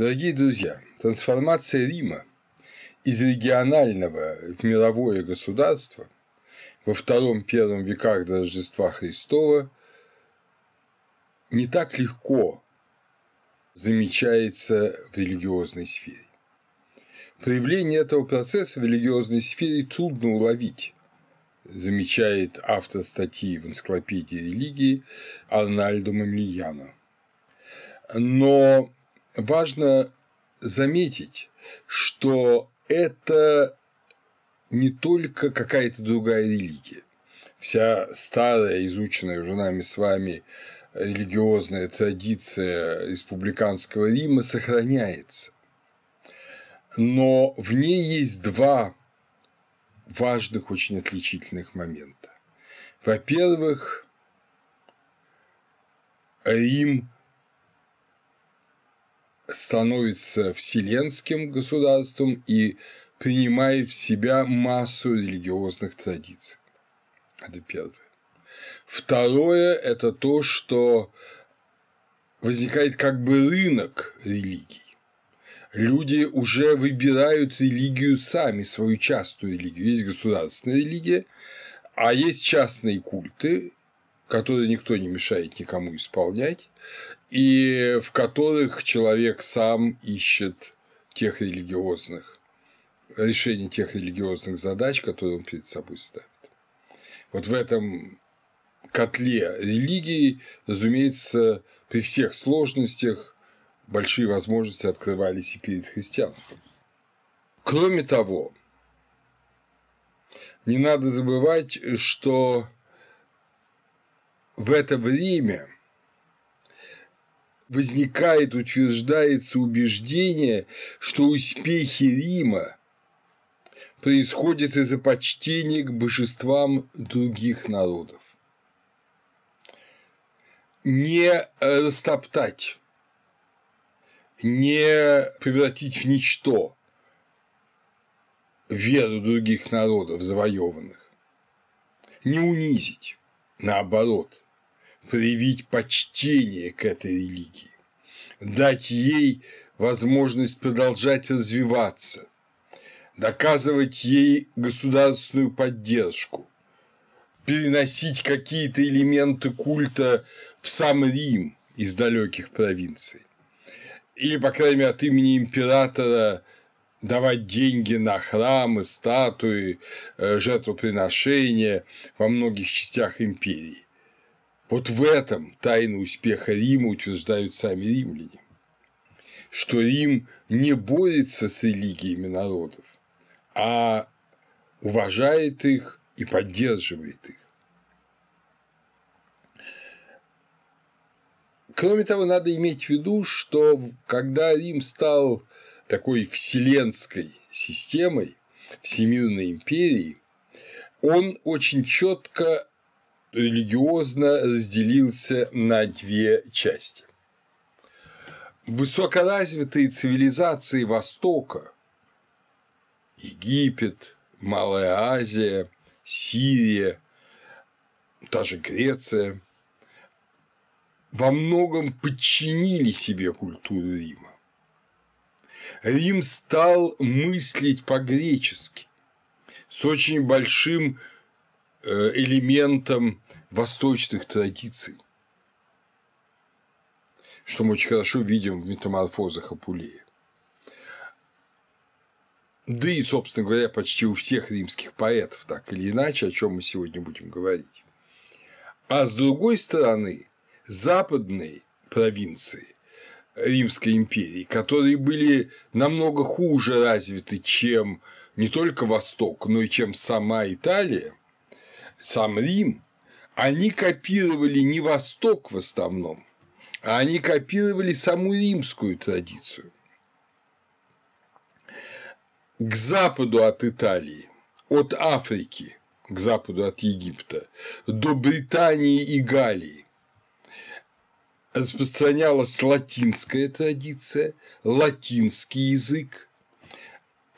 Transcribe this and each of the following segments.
Дорогие друзья, трансформация Рима из регионального в мировое государство во втором-первом веках до Рождества Христова не так легко замечается в религиозной сфере. Проявление этого процесса в религиозной сфере трудно уловить, замечает автор статьи в энциклопедии религии Арнальдо Мамлияно. Но важно заметить, что это не только какая-то другая религия. Вся старая, изученная уже нами с вами религиозная традиция республиканского Рима сохраняется. Но в ней есть два важных, очень отличительных момента. Во-первых, Рим становится вселенским государством и принимает в себя массу религиозных традиций. Это первое. Второе – это то, что возникает как бы рынок религий. Люди уже выбирают религию сами, свою частную религию. Есть государственная религия, а есть частные культы, которые никто не мешает никому исполнять, и в которых человек сам ищет тех религиозных решение тех религиозных задач, которые он перед собой ставит. Вот в этом котле религии, разумеется, при всех сложностях большие возможности открывались и перед христианством. Кроме того, не надо забывать, что в это время возникает, утверждается убеждение, что успехи Рима происходит из-за почтения к божествам других народов. Не растоптать, не превратить в ничто веру других народов, завоеванных, не унизить, наоборот, проявить почтение к этой религии, дать ей возможность продолжать развиваться, доказывать ей государственную поддержку, переносить какие-то элементы культа в сам Рим из далеких провинций. Или, по крайней мере, от имени императора давать деньги на храмы, статуи, э, жертвоприношения во многих частях империи. Вот в этом тайна успеха Рима утверждают сами римляне, что Рим не борется с религиями народов, а уважает их и поддерживает их. Кроме того, надо иметь в виду, что когда Рим стал такой вселенской системой, всемирной империей, он очень четко религиозно разделился на две части. Высокоразвитые цивилизации Востока Египет, Малая Азия, Сирия, даже Греция во многом подчинили себе культуру Рима. Рим стал мыслить по-гречески, с очень большим элементом восточных традиций, что мы очень хорошо видим в метаморфозах Апулея да и, собственно говоря, почти у всех римских поэтов, так или иначе, о чем мы сегодня будем говорить. А с другой стороны, западные провинции Римской империи, которые были намного хуже развиты, чем не только Восток, но и чем сама Италия, сам Рим, они копировали не Восток в основном, а они копировали саму римскую традицию. К западу от Италии, от Африки к западу от Египта до Британии и Галлии распространялась латинская традиция, латинский язык,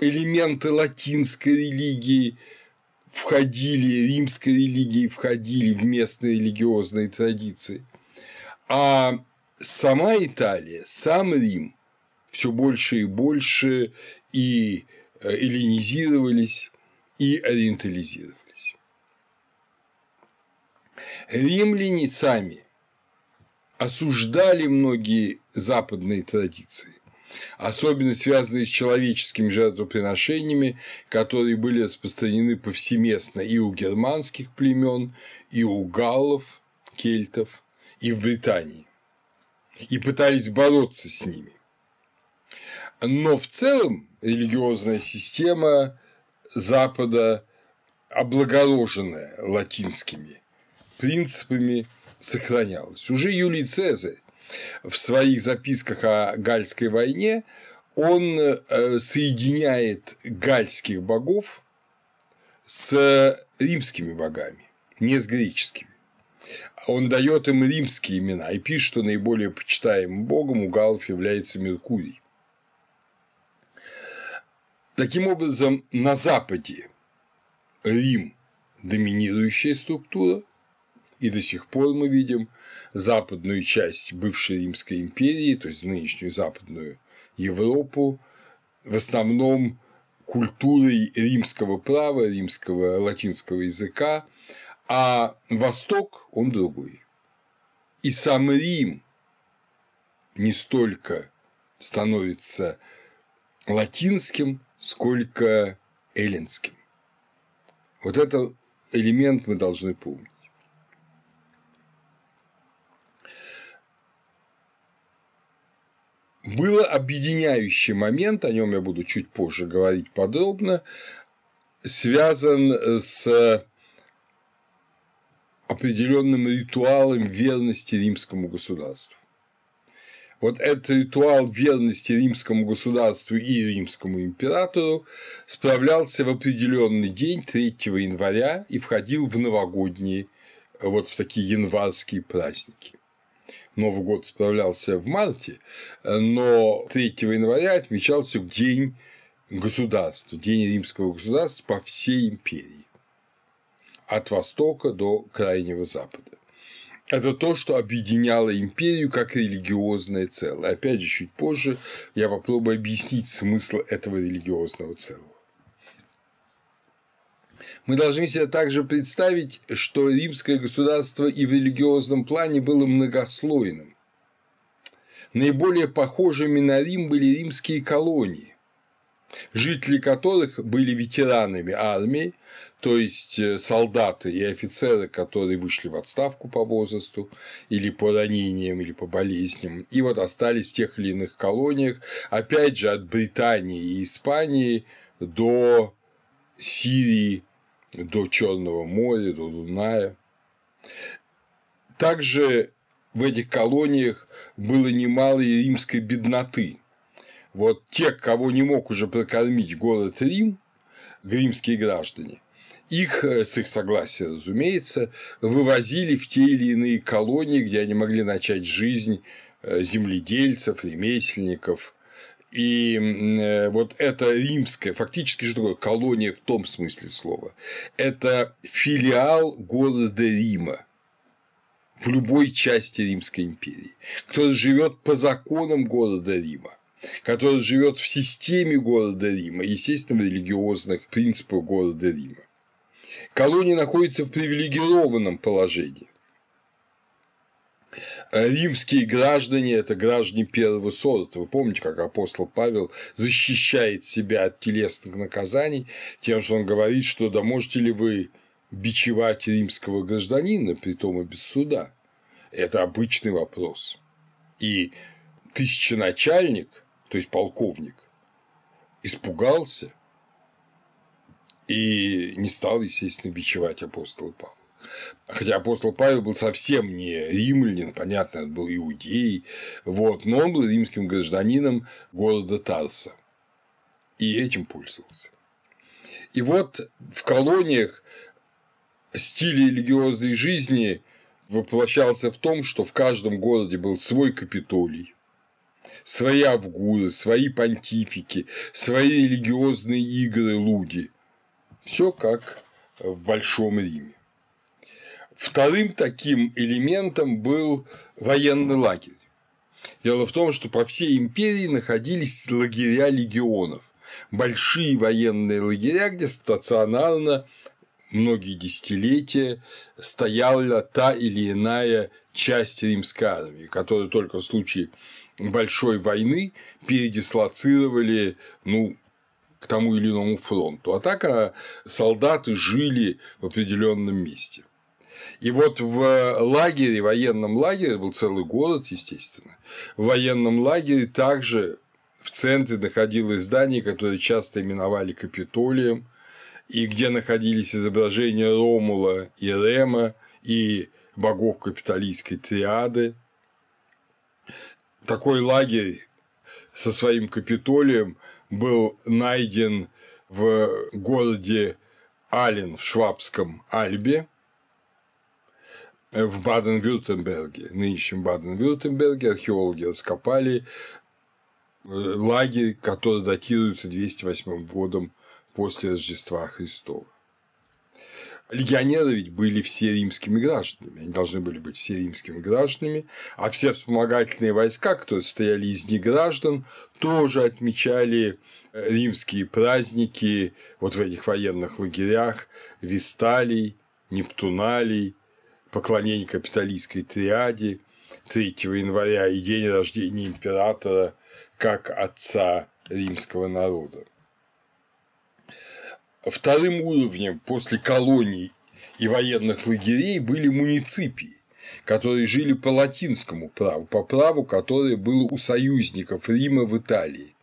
элементы латинской религии входили, римской религии входили в местные религиозные традиции, а сама Италия, сам Рим все больше и больше и э, эллинизировались, и ориентализировались. Римляне сами осуждали многие западные традиции, особенно связанные с человеческими жертвоприношениями, которые были распространены повсеместно и у германских племен, и у галлов, кельтов, и в Британии, и пытались бороться с ними. Но в целом религиозная система Запада облагороженная латинскими принципами сохранялась. Уже Юлий Цезарь в своих записках о Гальской войне он э, соединяет гальских богов с римскими богами, не с греческими. Он дает им римские имена и пишет, что наиболее почитаемым богом у галлов является Меркурий. Таким образом, на Западе Рим – доминирующая структура, и до сих пор мы видим западную часть бывшей Римской империи, то есть нынешнюю западную Европу, в основном культурой римского права, римского латинского языка, а Восток он другой. И сам Рим не столько становится латинским, сколько эллинским. Вот этот элемент мы должны помнить. Был объединяющий момент, о нем я буду чуть позже говорить подробно, связан с определенным ритуалом верности римскому государству вот этот ритуал верности римскому государству и римскому императору справлялся в определенный день 3 января и входил в новогодние, вот в такие январские праздники. Новый год справлялся в марте, но 3 января отмечался День государства, День римского государства по всей империи, от Востока до Крайнего Запада это то, что объединяло империю как религиозное целое. Опять же, чуть позже я попробую объяснить смысл этого религиозного целого. Мы должны себе также представить, что римское государство и в религиозном плане было многослойным. Наиболее похожими на Рим были римские колонии, жители которых были ветеранами армии, то есть э, солдаты и офицеры, которые вышли в отставку по возрасту или по ранениям, или по болезням, и вот остались в тех или иных колониях, опять же, от Британии и Испании до Сирии, до Черного моря, до Дуная. Также в этих колониях было немало и римской бедноты. Вот те, кого не мог уже прокормить город Рим, римские граждане, их, э, с их согласия, разумеется, вывозили в те или иные колонии, где они могли начать жизнь э, земледельцев, ремесленников. И э, вот это римская, фактически что такое колония в том смысле слова? Это филиал города Рима в любой части Римской империи, кто живет по законам города Рима который живет в системе города Рима, естественно, в религиозных принципах города Рима колония находится в привилегированном положении. Римские граждане – это граждане первого сорта. Вы помните, как апостол Павел защищает себя от телесных наказаний тем, что он говорит, что да можете ли вы бичевать римского гражданина, при том и без суда? Это обычный вопрос. И тысяченачальник, то есть полковник, испугался – и не стал, естественно, бичевать апостола Павла. Хотя апостол Павел был совсем не римлянин, понятно, он был иудей, вот, но он был римским гражданином города Тарса и этим пользовался. И вот в колониях стиль религиозной жизни воплощался в том, что в каждом городе был свой капитолий, свои авгуры, свои понтифики, свои религиозные игры, луди – все как в Большом Риме. Вторым таким элементом был военный лагерь. Дело в том, что по всей империи находились лагеря легионов, большие военные лагеря, где стационарно многие десятилетия стояла та или иная часть римской армии, которую только в случае большой войны передислоцировали ну, к тому или иному фронту. А так а солдаты жили в определенном месте. И вот в лагере, военном лагере, был целый город, естественно, в военном лагере также в центре находилось здание, которое часто именовали Капитолием, и где находились изображения Ромула и Рема и богов капиталистской триады. Такой лагерь со своим Капитолием был найден в городе Ален в Швабском Альбе, в Баден-Вюртемберге, нынешнем Баден-Вюртемберге, археологи раскопали э, лагерь, который датируется 208 годом после Рождества Христова. Легионеры ведь были все римскими гражданами, они должны были быть все римскими гражданами, а все вспомогательные войска, которые состояли из неграждан, тоже отмечали э, римские праздники вот в этих военных лагерях, Висталий, Нептуналий, поклонение капиталистской триаде 3 января и день рождения императора как отца римского народа. Вторым уровнем после колоний и военных лагерей были муниципии, которые жили по латинскому праву, по праву, которое было у союзников Рима в Италии.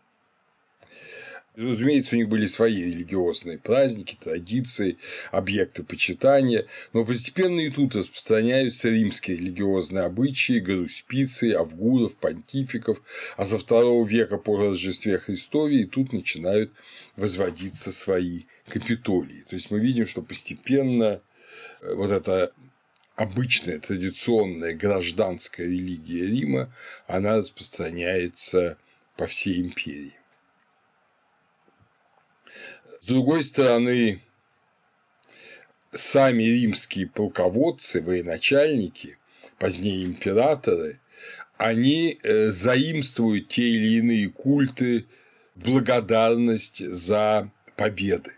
Разумеется, у них были свои религиозные праздники, традиции, объекты почитания, но постепенно и тут распространяются римские религиозные обычаи, гаруспицы, авгуров, понтификов, а со второго века по Рождестве Христове и тут начинают возводиться свои капитолии. То есть мы видим, что постепенно э, вот эта обычная традиционная гражданская религия Рима, она распространяется по всей империи. С другой стороны, сами римские полководцы, военачальники, позднее императоры, они э, заимствуют те или иные культы благодарность за победы.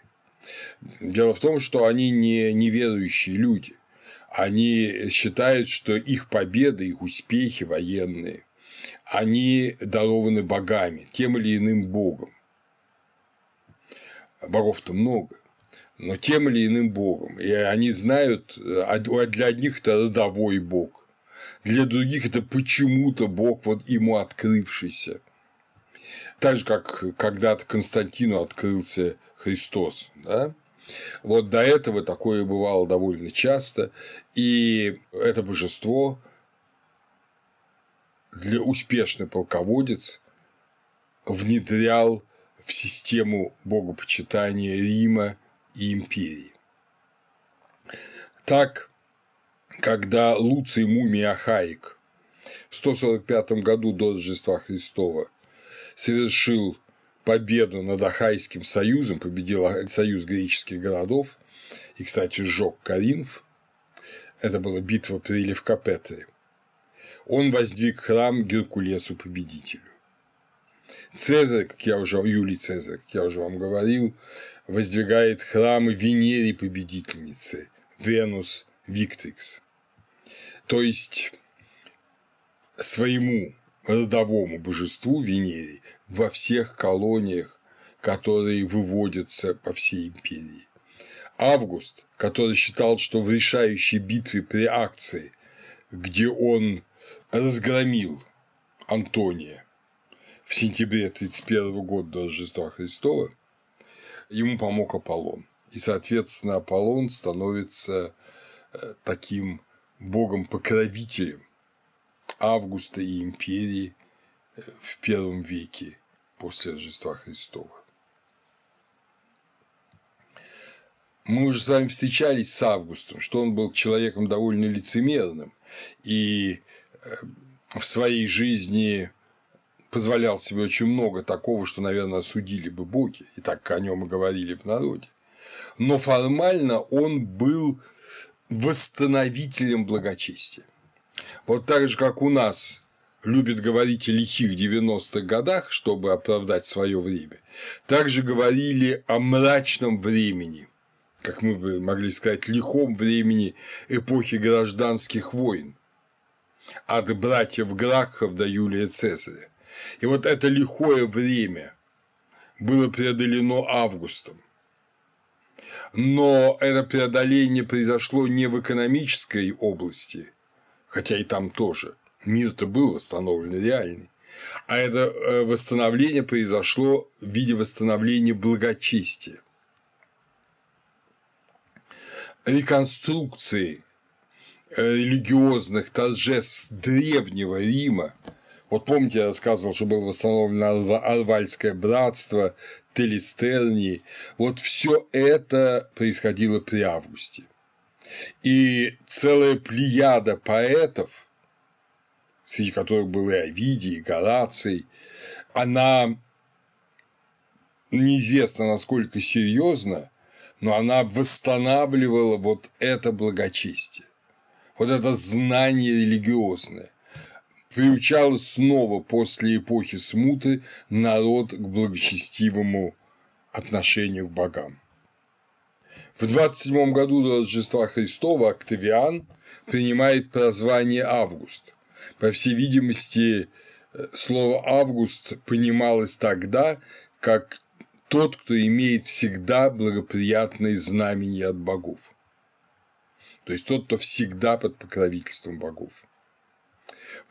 Дело в том, что они не неверующие люди. Они считают, что их победы, их успехи военные, они дарованы богами, тем или иным богом богов-то много, но тем или иным богом. И они знают, а для одних это родовой бог, для других это почему-то бог, вот ему открывшийся. Так же, как когда-то Константину открылся Христос. Да? Вот до этого такое бывало довольно часто, и это божество для успешный полководец внедрял в систему богопочитания Рима и империи. Так, когда Луций Мумий Ахаик в 145 году до Рождества Христова совершил победу над Ахайским союзом, победил союз греческих городов и, кстати, сжег Каринф, это была битва при Левкопетре, он воздвиг храм Геркулесу Победителю. Цезарь, как я уже, Юлий Цезарь, как я уже вам говорил, воздвигает храмы Венере победительницы, Венус Виктрикс. То есть своему родовому божеству Венере во всех колониях, которые выводятся по всей империи. Август, который считал, что в решающей битве при акции, где он разгромил Антония, в сентябре 31 года до Рождества Христова, ему помог Аполлон. И, соответственно, Аполлон становится э, таким богом-покровителем Августа и империи э, в первом веке после Рождества Христова. Мы уже с вами встречались с Августом, что он был человеком довольно лицемерным и э, в своей жизни позволял себе очень много такого, что, наверное, осудили бы боги, и так о нем и говорили в народе. Но формально он был восстановителем благочестия. Вот так же, как у нас любит говорить о лихих 90-х годах, чтобы оправдать свое время, также говорили о мрачном времени, как мы бы могли сказать, лихом времени эпохи гражданских войн, от братьев Гракхов до Юлия Цезаря. И вот это лихое время было преодолено Августом. Но это преодоление произошло не в экономической области, хотя и там тоже. Мир-то был восстановлен реальный. А это э, восстановление произошло в виде восстановления благочестия. Реконструкции э, религиозных торжеств древнего Рима вот помните, я рассказывал, что было восстановлено Арвальское братство, Телестернии. Вот все это происходило при Августе. И целая плеяда поэтов, среди которых был и Овидий, и Гораций, она неизвестно насколько серьезно, но она восстанавливала вот это благочестие, вот это знание религиозное приучала снова после эпохи смуты народ к благочестивому отношению к богам. В 27 году до Рождества Христова Октавиан принимает прозвание Август. По всей видимости, слово «август» понималось тогда как тот, кто имеет всегда благоприятные знамения от богов. То есть тот, кто всегда под покровительством богов.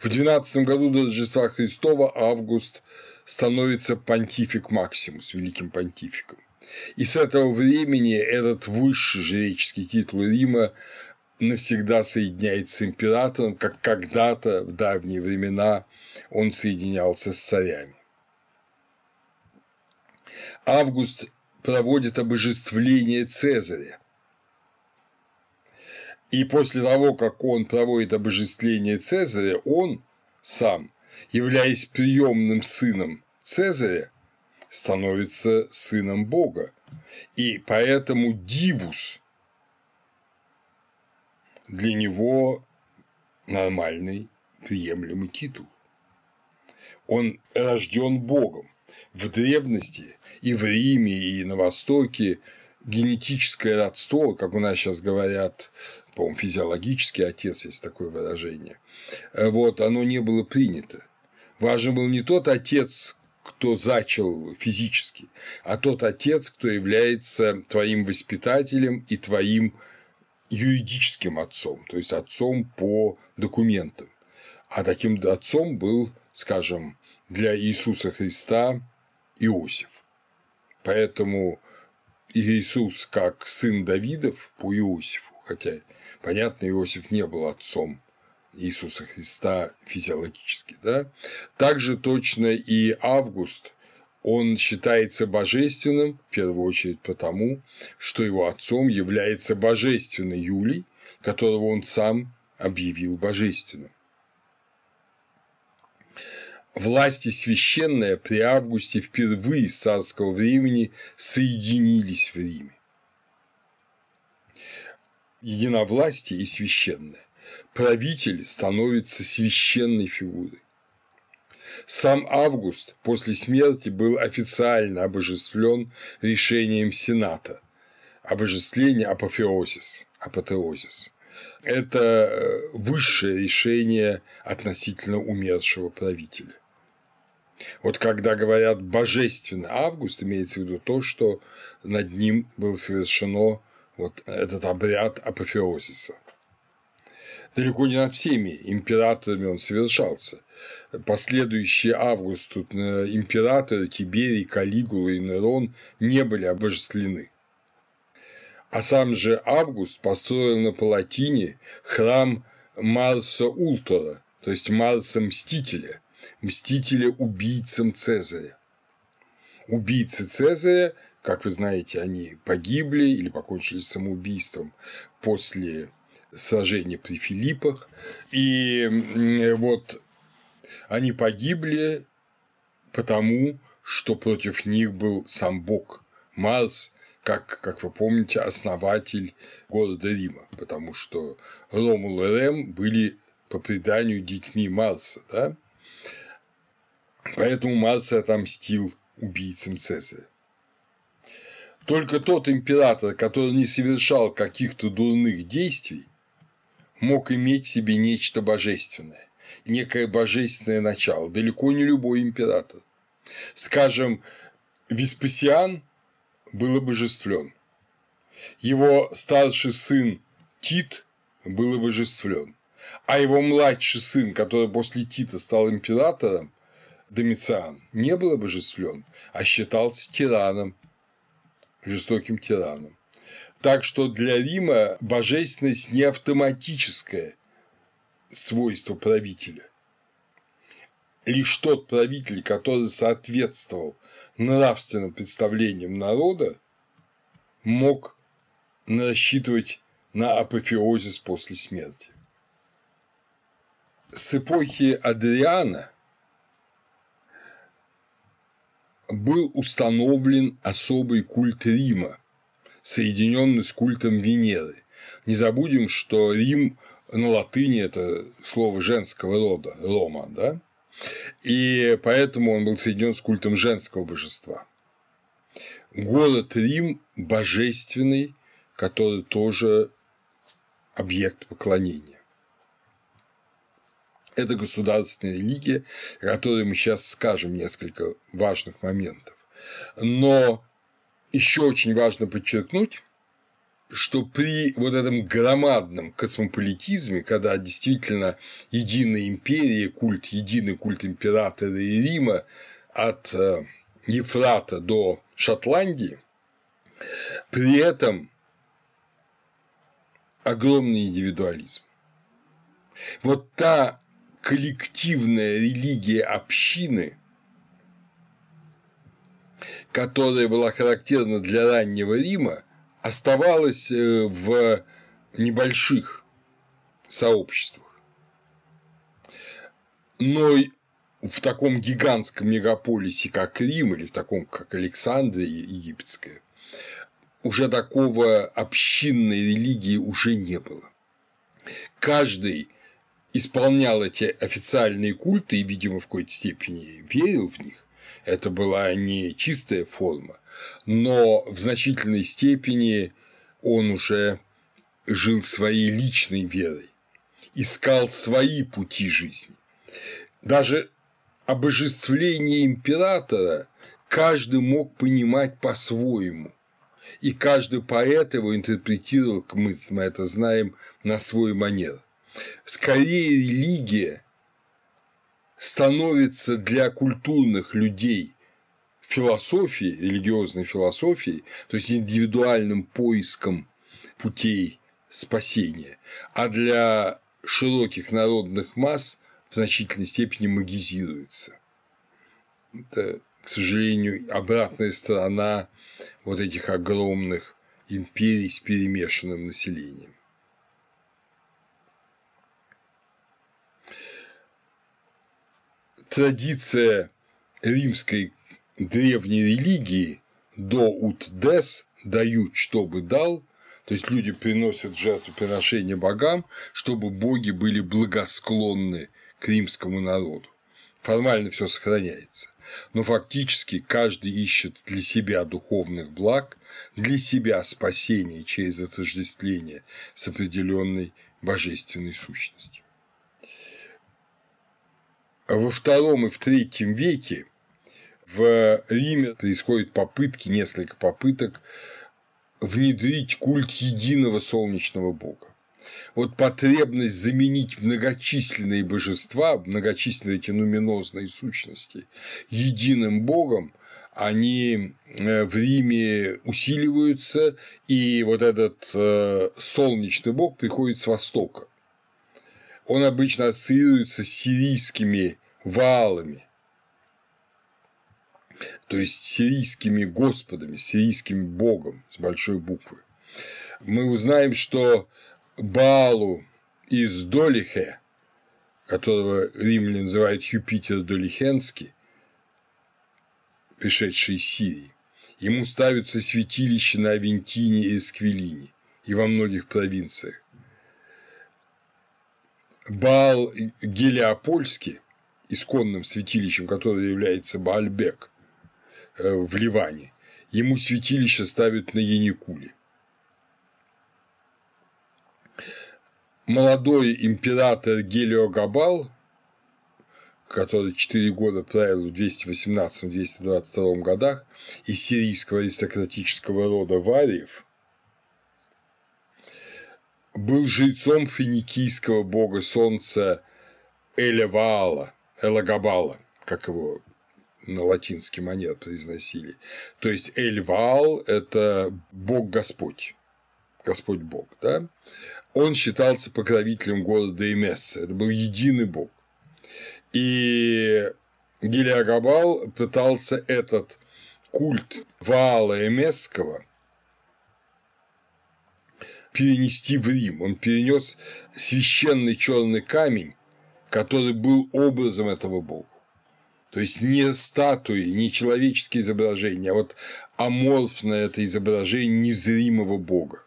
В 12 году до Рождества Христова Август становится понтифик Максимус, великим понтификом. И с этого времени этот высший жреческий титул Рима навсегда соединяется с императором, как когда-то в давние времена он соединялся с царями. Август проводит обожествление Цезаря, и после того, как он проводит обожествление Цезаря, он сам, являясь приемным сыном Цезаря, становится сыном Бога. И поэтому Дивус для него нормальный, приемлемый титул. Он рожден Богом. В древности и в Риме, и на Востоке генетическое родство, как у нас сейчас говорят, по-моему, физиологический отец, есть такое выражение, э, вот, оно не было принято. Важен был не тот отец, кто зачал физически, а тот отец, кто является твоим воспитателем и твоим юридическим отцом, то есть отцом по документам. А таким отцом был, скажем, для Иисуса Христа Иосиф. Поэтому Иисус как сын Давидов по Иосифу, хотя, понятно, Иосиф не был отцом Иисуса Христа физиологически, да, также точно и Август, он считается божественным, в первую очередь потому, что его отцом является божественный Юлий, которого он сам объявил божественным. Власти священные при Августе впервые с царского времени соединились в Риме. Единовластие и священное. Правитель становится священной фигурой. Сам Август после смерти был официально обожествлен решением Сената. Обожествление апофеозис, апотеозис. Это э, высшее решение относительно умершего правителя. Вот когда говорят «божественный август», имеется в виду то, что над ним было совершено вот этот обряд апофеозиса. Далеко не над всеми императорами он совершался. Последующие августу э, императоры Тиберий, Калигула и Нерон не были обожествлены. А сам же Август построил на Палатине храм Марса Ультора, то есть Марса Мстителя, мстителя убийцам Цезаря. Убийцы Цезаря, как вы знаете, они погибли или покончили самоубийством после сражения при Филиппах, и вот они погибли потому, что против них был сам Бог, Марс, как, как вы помните, основатель города Рима, потому что Ромул и Рем были по преданию детьми Марса, да? Поэтому Марс отомстил убийцам Цезаря. Только тот император, который не совершал каких-то дурных действий, мог иметь в себе нечто божественное, некое божественное начало, далеко не любой император. Скажем, Веспасиан был обожествлен, его старший сын Тит был обожествлен, а его младший сын, который после Тита стал императором, Домициан, не был обожествлен, а считался тираном, жестоким тираном. Так что для Рима божественность не автоматическое свойство правителя. Лишь тот правитель, который соответствовал нравственным представлениям народа, мог рассчитывать на апофеозис после смерти. С эпохи Адриана был установлен особый культ Рима, соединенный с культом Венеры. Не забудем, что Рим на латыни – это слово женского рода, Рома, да? И поэтому он был соединен с культом женского божества. Город Рим божественный, который тоже объект поклонения. Это государственная религия, о которой мы сейчас скажем несколько важных моментов. Но еще очень важно подчеркнуть, что при вот этом громадном космополитизме, когда действительно единая империя, культ, единый культ императора и Рима от э, Ефрата до Шотландии, при этом огромный индивидуализм. Вот та коллективная религия общины, которая была характерна для раннего Рима, оставалась э, в небольших сообществах. Но в таком гигантском мегаполисе, как Рим, или в таком, как Александрия египетская, уже такого общинной религии уже не было. Каждый исполнял эти официальные культы и, видимо, в какой-то степени верил в них, это была не чистая форма, но в значительной степени он уже жил своей личной верой, искал свои пути жизни. Даже обожествление императора каждый мог понимать по-своему, и каждый поэт его интерпретировал, мы, это знаем, на свой манер. Скорее религия становится для культурных людей философией, религиозной философией, то есть индивидуальным поиском путей спасения, а для широких народных масс в значительной степени магизируется. Это, к сожалению, обратная сторона вот этих огромных империй с перемешанным населением. Традиция римской древней религии до утдес дают, чтобы дал, то есть люди приносят жертвоприношения богам, чтобы боги были благосклонны к римскому народу. Формально все сохраняется. Но фактически каждый ищет для себя духовных благ, для себя спасения через отождествление с определенной божественной сущностью во втором и в третьем веке в Риме происходят попытки, несколько попыток внедрить культ единого солнечного бога. Вот потребность заменить многочисленные божества, многочисленные эти нуминозные сущности единым богом, они э, в Риме усиливаются, и вот этот э, солнечный бог приходит с востока. Он обычно ассоциируется с сирийскими валами, то есть сирийскими господами, сирийским богом с большой буквы. Мы узнаем, что Балу из Долихе, которого римляне называют Юпитер Долихенский, пришедший из Сирии, ему ставятся святилища на Авентине и Эсквилине и во многих провинциях. Бал Гелиопольский исконным святилищем, которое является Баальбек э, в Ливане, ему святилище ставят на Яникуле. Молодой император Гелиогабал, который четыре года правил в 218-222 годах, из сирийского аристократического рода Вариев, был жрецом финикийского бога солнца Элеваала, Элагабала, как его на латинский манер произносили. То есть Эльваал – это Бог-Господь, Господь-Бог, да? Он считался покровителем города Эмесса, это был единый Бог. И Гелиагабал пытался этот культ Ваала Эмесского перенести в Рим. Он перенес священный черный камень, который был образом этого бога. То есть не статуи, не человеческие изображения, а вот аморфное это изображение незримого бога.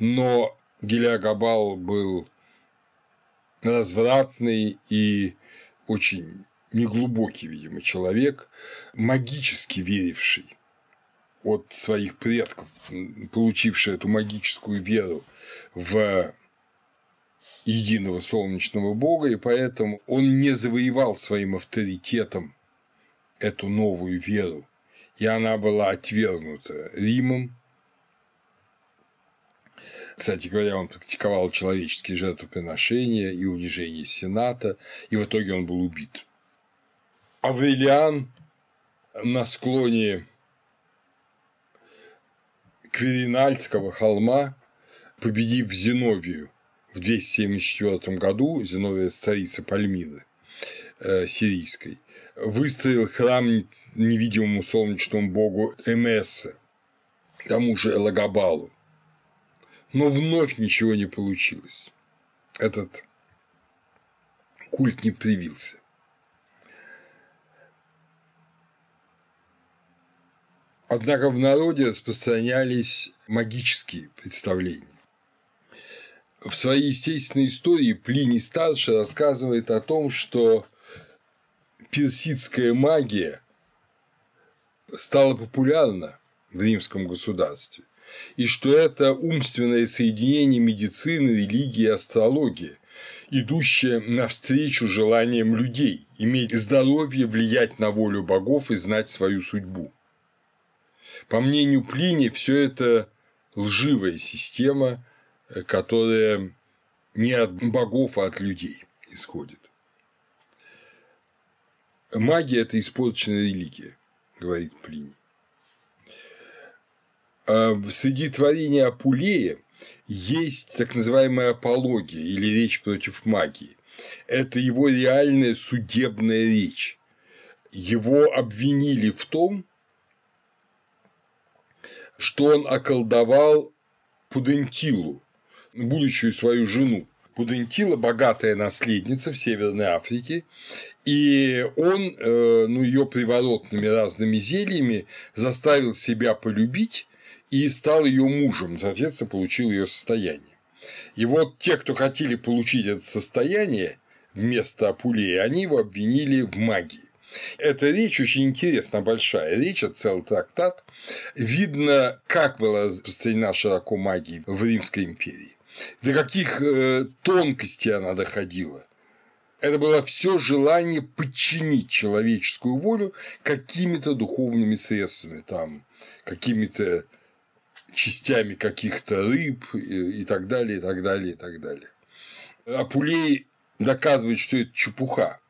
Но Гелиагабал был развратный и очень неглубокий, видимо, человек, магически веривший от своих предков, получивший эту магическую веру в единого солнечного бога, и поэтому он не завоевал своим авторитетом эту новую веру, и она была отвергнута Римом. Кстати говоря, он практиковал человеческие жертвоприношения и унижение Сената, и в итоге он был убит. Аврелиан на склоне Кверинальского холма, победив Зиновию в 274 году, Зиновия царица Пальмиры э, сирийской, выстроил храм невидимому солнечному богу Эмесса, тому же Элагабалу. Но вновь ничего не получилось. Этот культ не привился. Однако в народе распространялись магические представления. В своей естественной истории Плиний Старший рассказывает о том, что персидская магия стала популярна в римском государстве, и что это умственное соединение медицины, религии и астрологии, идущее навстречу желаниям людей, иметь здоровье, влиять на волю богов и знать свою судьбу. По мнению Плини, все это лживая система, которая не от богов, а от людей исходит. Магия – это испорченная религия, говорит Плиний. А среди творений Апулея есть так называемая апология или речь против магии. Это его реальная судебная речь. Его обвинили в том, что он околдовал Пудентилу, будущую свою жену. Пудентила – богатая наследница в Северной Африке, и он э, ну, ее приворотными разными зельями заставил себя полюбить и стал ее мужем, соответственно, получил ее состояние. И вот те, кто хотели получить это состояние вместо Апулеи, они его обвинили в магии. Эта речь очень интересная, большая речь, это целый трактат. Видно, как была распространена широко магия в Римской империи, до каких э, тонкостей она доходила. Это было все желание подчинить человеческую волю какими-то духовными средствами, там, какими-то частями каких-то рыб и так далее, и так далее, и так далее. Апулей доказывает, что это чепуха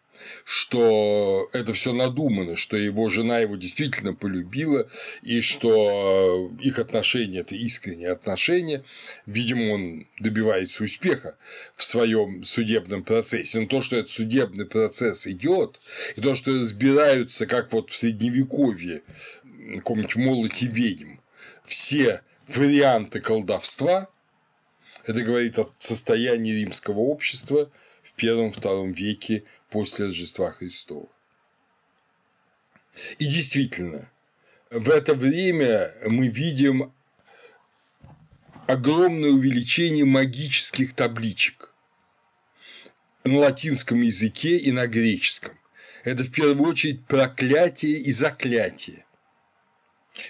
что это все надумано, что его жена его действительно полюбила, и что их отношения – это искренние отношения. Видимо, он добивается успеха в своем судебном процессе. Но то, что этот судебный процесс идет, и то, что разбираются, как вот в Средневековье, каком-нибудь молоте ведьм, все варианты колдовства, это говорит о состоянии римского общества первом-втором веке после Рождества Христова. И действительно, в это время мы видим огромное увеличение магических табличек. на латинском языке и на греческом. Это в первую очередь проклятие и заклятие.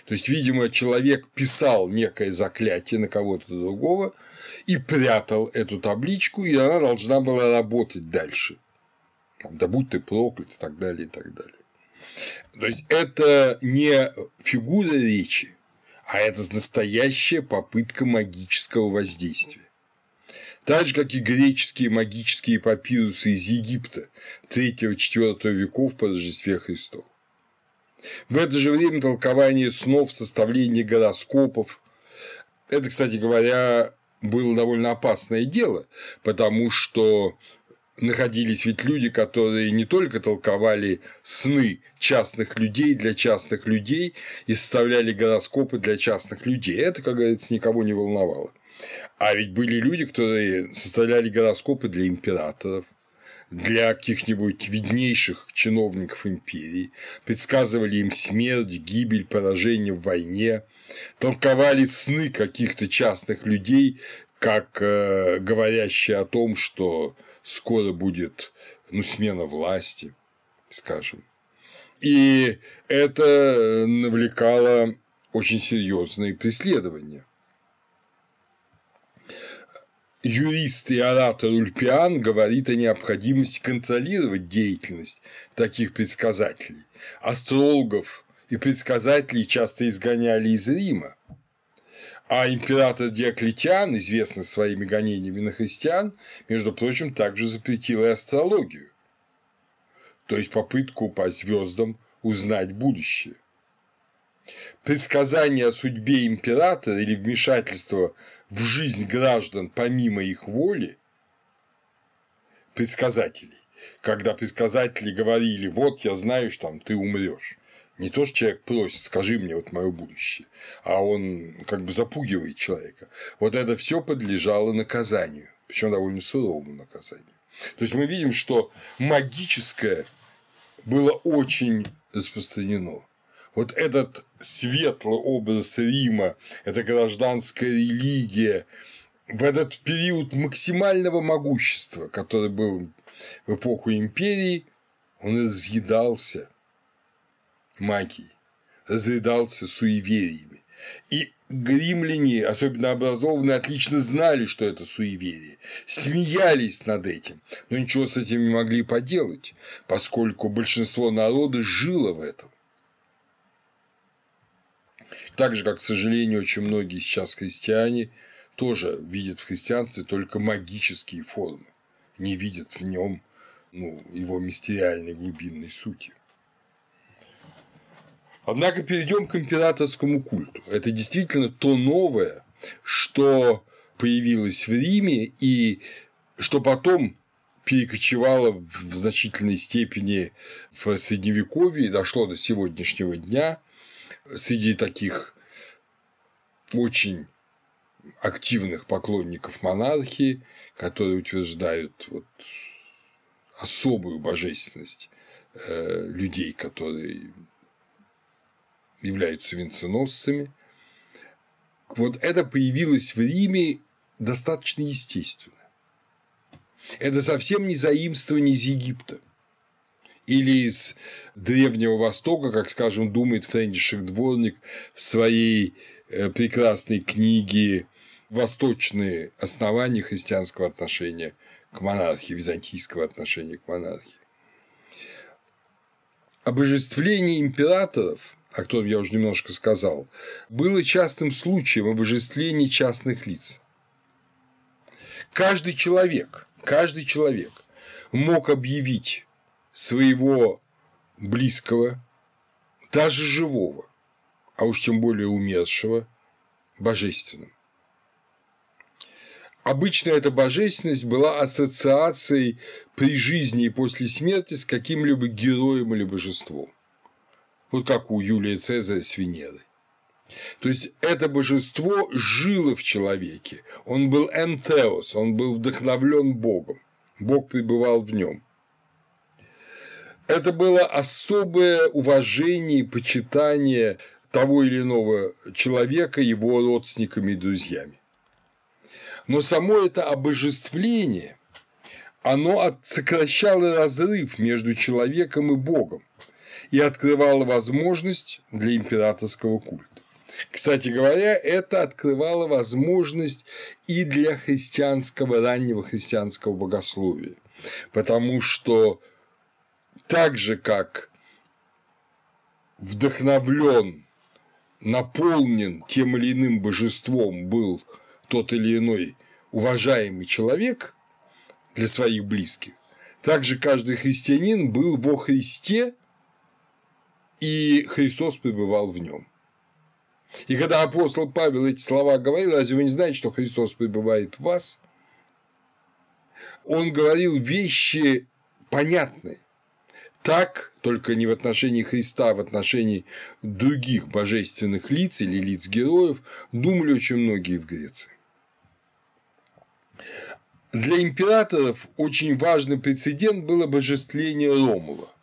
То есть, видимо, человек писал некое заклятие на кого-то другого и прятал эту табличку, и она должна была работать дальше. Да будь ты проклят и так далее, и так далее. То есть это не фигура речи, а это настоящая попытка магического воздействия. Так же, как и греческие магические папирусы из Египта 3-4 веков по Рождестве Христова. В это же время толкование снов, составление гороскопов. Это, кстати говоря, было довольно опасное дело, потому что находились ведь люди, которые не только толковали сны частных людей для частных людей и составляли гороскопы для частных людей. Это, как говорится, никого не волновало. А ведь были люди, которые составляли гороскопы для императоров, для каких-нибудь виднейших чиновников империи, предсказывали им смерть, гибель, поражение в войне, толковали сны каких-то частных людей, как э, говорящие о том, что скоро будет ну, смена власти, скажем. И это навлекало очень серьезные преследования. Юрист и оратор Ульпиан говорит о необходимости контролировать деятельность таких предсказателей. Астрологов и предсказателей часто изгоняли из Рима, а император Диоклетиан, известный своими гонениями на христиан, между прочим, также запретил и астрологию, то есть попытку по звездам узнать будущее. Предсказание о судьбе императора или вмешательство в жизнь граждан помимо их воли предсказателей, когда предсказатели говорили, вот я знаю, что там ты умрешь, не то, что человек просит, скажи мне вот мое будущее, а он как бы запугивает человека. Вот это все подлежало наказанию, причем довольно суровому наказанию. То есть мы видим, что магическое было очень распространено. Вот этот светлый образ Рима, эта гражданская религия, в этот период максимального могущества, который был в эпоху империи, он разъедался магией, разъедался суевериями. И римляне, особенно образованные, отлично знали, что это суеверие, смеялись над этим, но ничего с этим не могли поделать, поскольку большинство народа жило в этом. Так же, как, к сожалению, очень многие сейчас христиане тоже видят в христианстве только магические формы, не видят в нем ну, его мистериальной глубинной сути. Однако перейдем к императорскому культу. Это действительно то новое, что появилось в Риме и что потом перекочевало в значительной степени в Средневековье и дошло до сегодняшнего дня среди таких очень активных поклонников монархии, которые утверждают вот особую божественность э, людей, которые являются венценосцами. Вот это появилось в Риме достаточно естественно. Это совсем не заимствование из Египта или из Древнего Востока, как, скажем, думает Френдишек Дворник в своей э, прекрасной книге «Восточные основания христианского отношения к монархии, византийского отношения к монархии». Обожествление императоров о котором я уже немножко сказал, было частым случаем обожествления частных лиц. Каждый человек, каждый человек мог объявить своего близкого, даже живого, а уж тем более умершего, божественным. Обычно эта божественность была ассоциацией при жизни и после смерти с каким-либо героем или божеством вот как у Юлия Цезаря с. То есть это божество жило в человеке, он был энтеос, он был вдохновлен Богом, Бог пребывал в нем. Это было особое уважение и почитание того или иного человека его родственниками и друзьями. Но само это обожествление, оно сокращало разрыв между человеком и Богом и открывало возможность для императорского культа. Кстати говоря, это открывало возможность и для христианского, раннего христианского богословия, потому что так же, как вдохновлен, наполнен тем или иным божеством был тот или иной уважаемый человек для своих близких, также каждый христианин был во Христе, и Христос пребывал в нем. И когда апостол Павел эти слова говорил, разве вы не знаете, что Христос пребывает в вас? Он говорил вещи понятные. Так, только не в отношении Христа, а в отношении других божественных лиц или лиц героев, думали очень многие в Греции. Для императоров очень важный прецедент было божествление Ромула.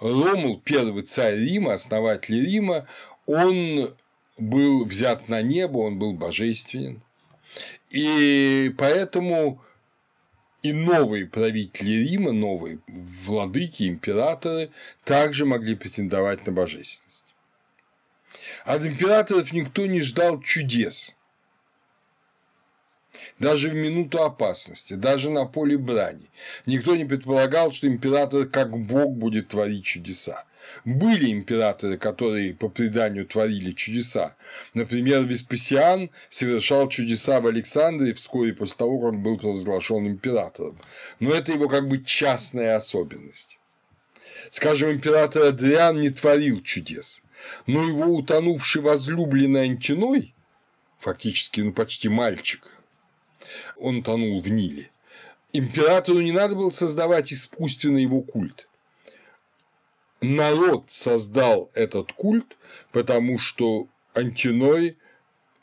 Ромул, первый царь Рима, основатель Рима, он был взят на небо, он был божественен. И поэтому и новые правители Рима, новые владыки, императоры также могли претендовать на божественность. От императоров никто не ждал чудес. Даже в минуту опасности, даже на поле брани. Никто не предполагал, что император как бог будет творить чудеса. Были императоры, которые по преданию творили чудеса. Например, Веспасиан совершал чудеса в Александре вскоре после того, как он был провозглашен императором. Но это его как бы частная особенность. Скажем, император Адриан не творил чудес, но его утонувший возлюбленный Антиной, фактически ну, почти мальчик, он тонул в Ниле, императору не надо было создавать искусственный его культ народ создал этот культ, потому что Антиной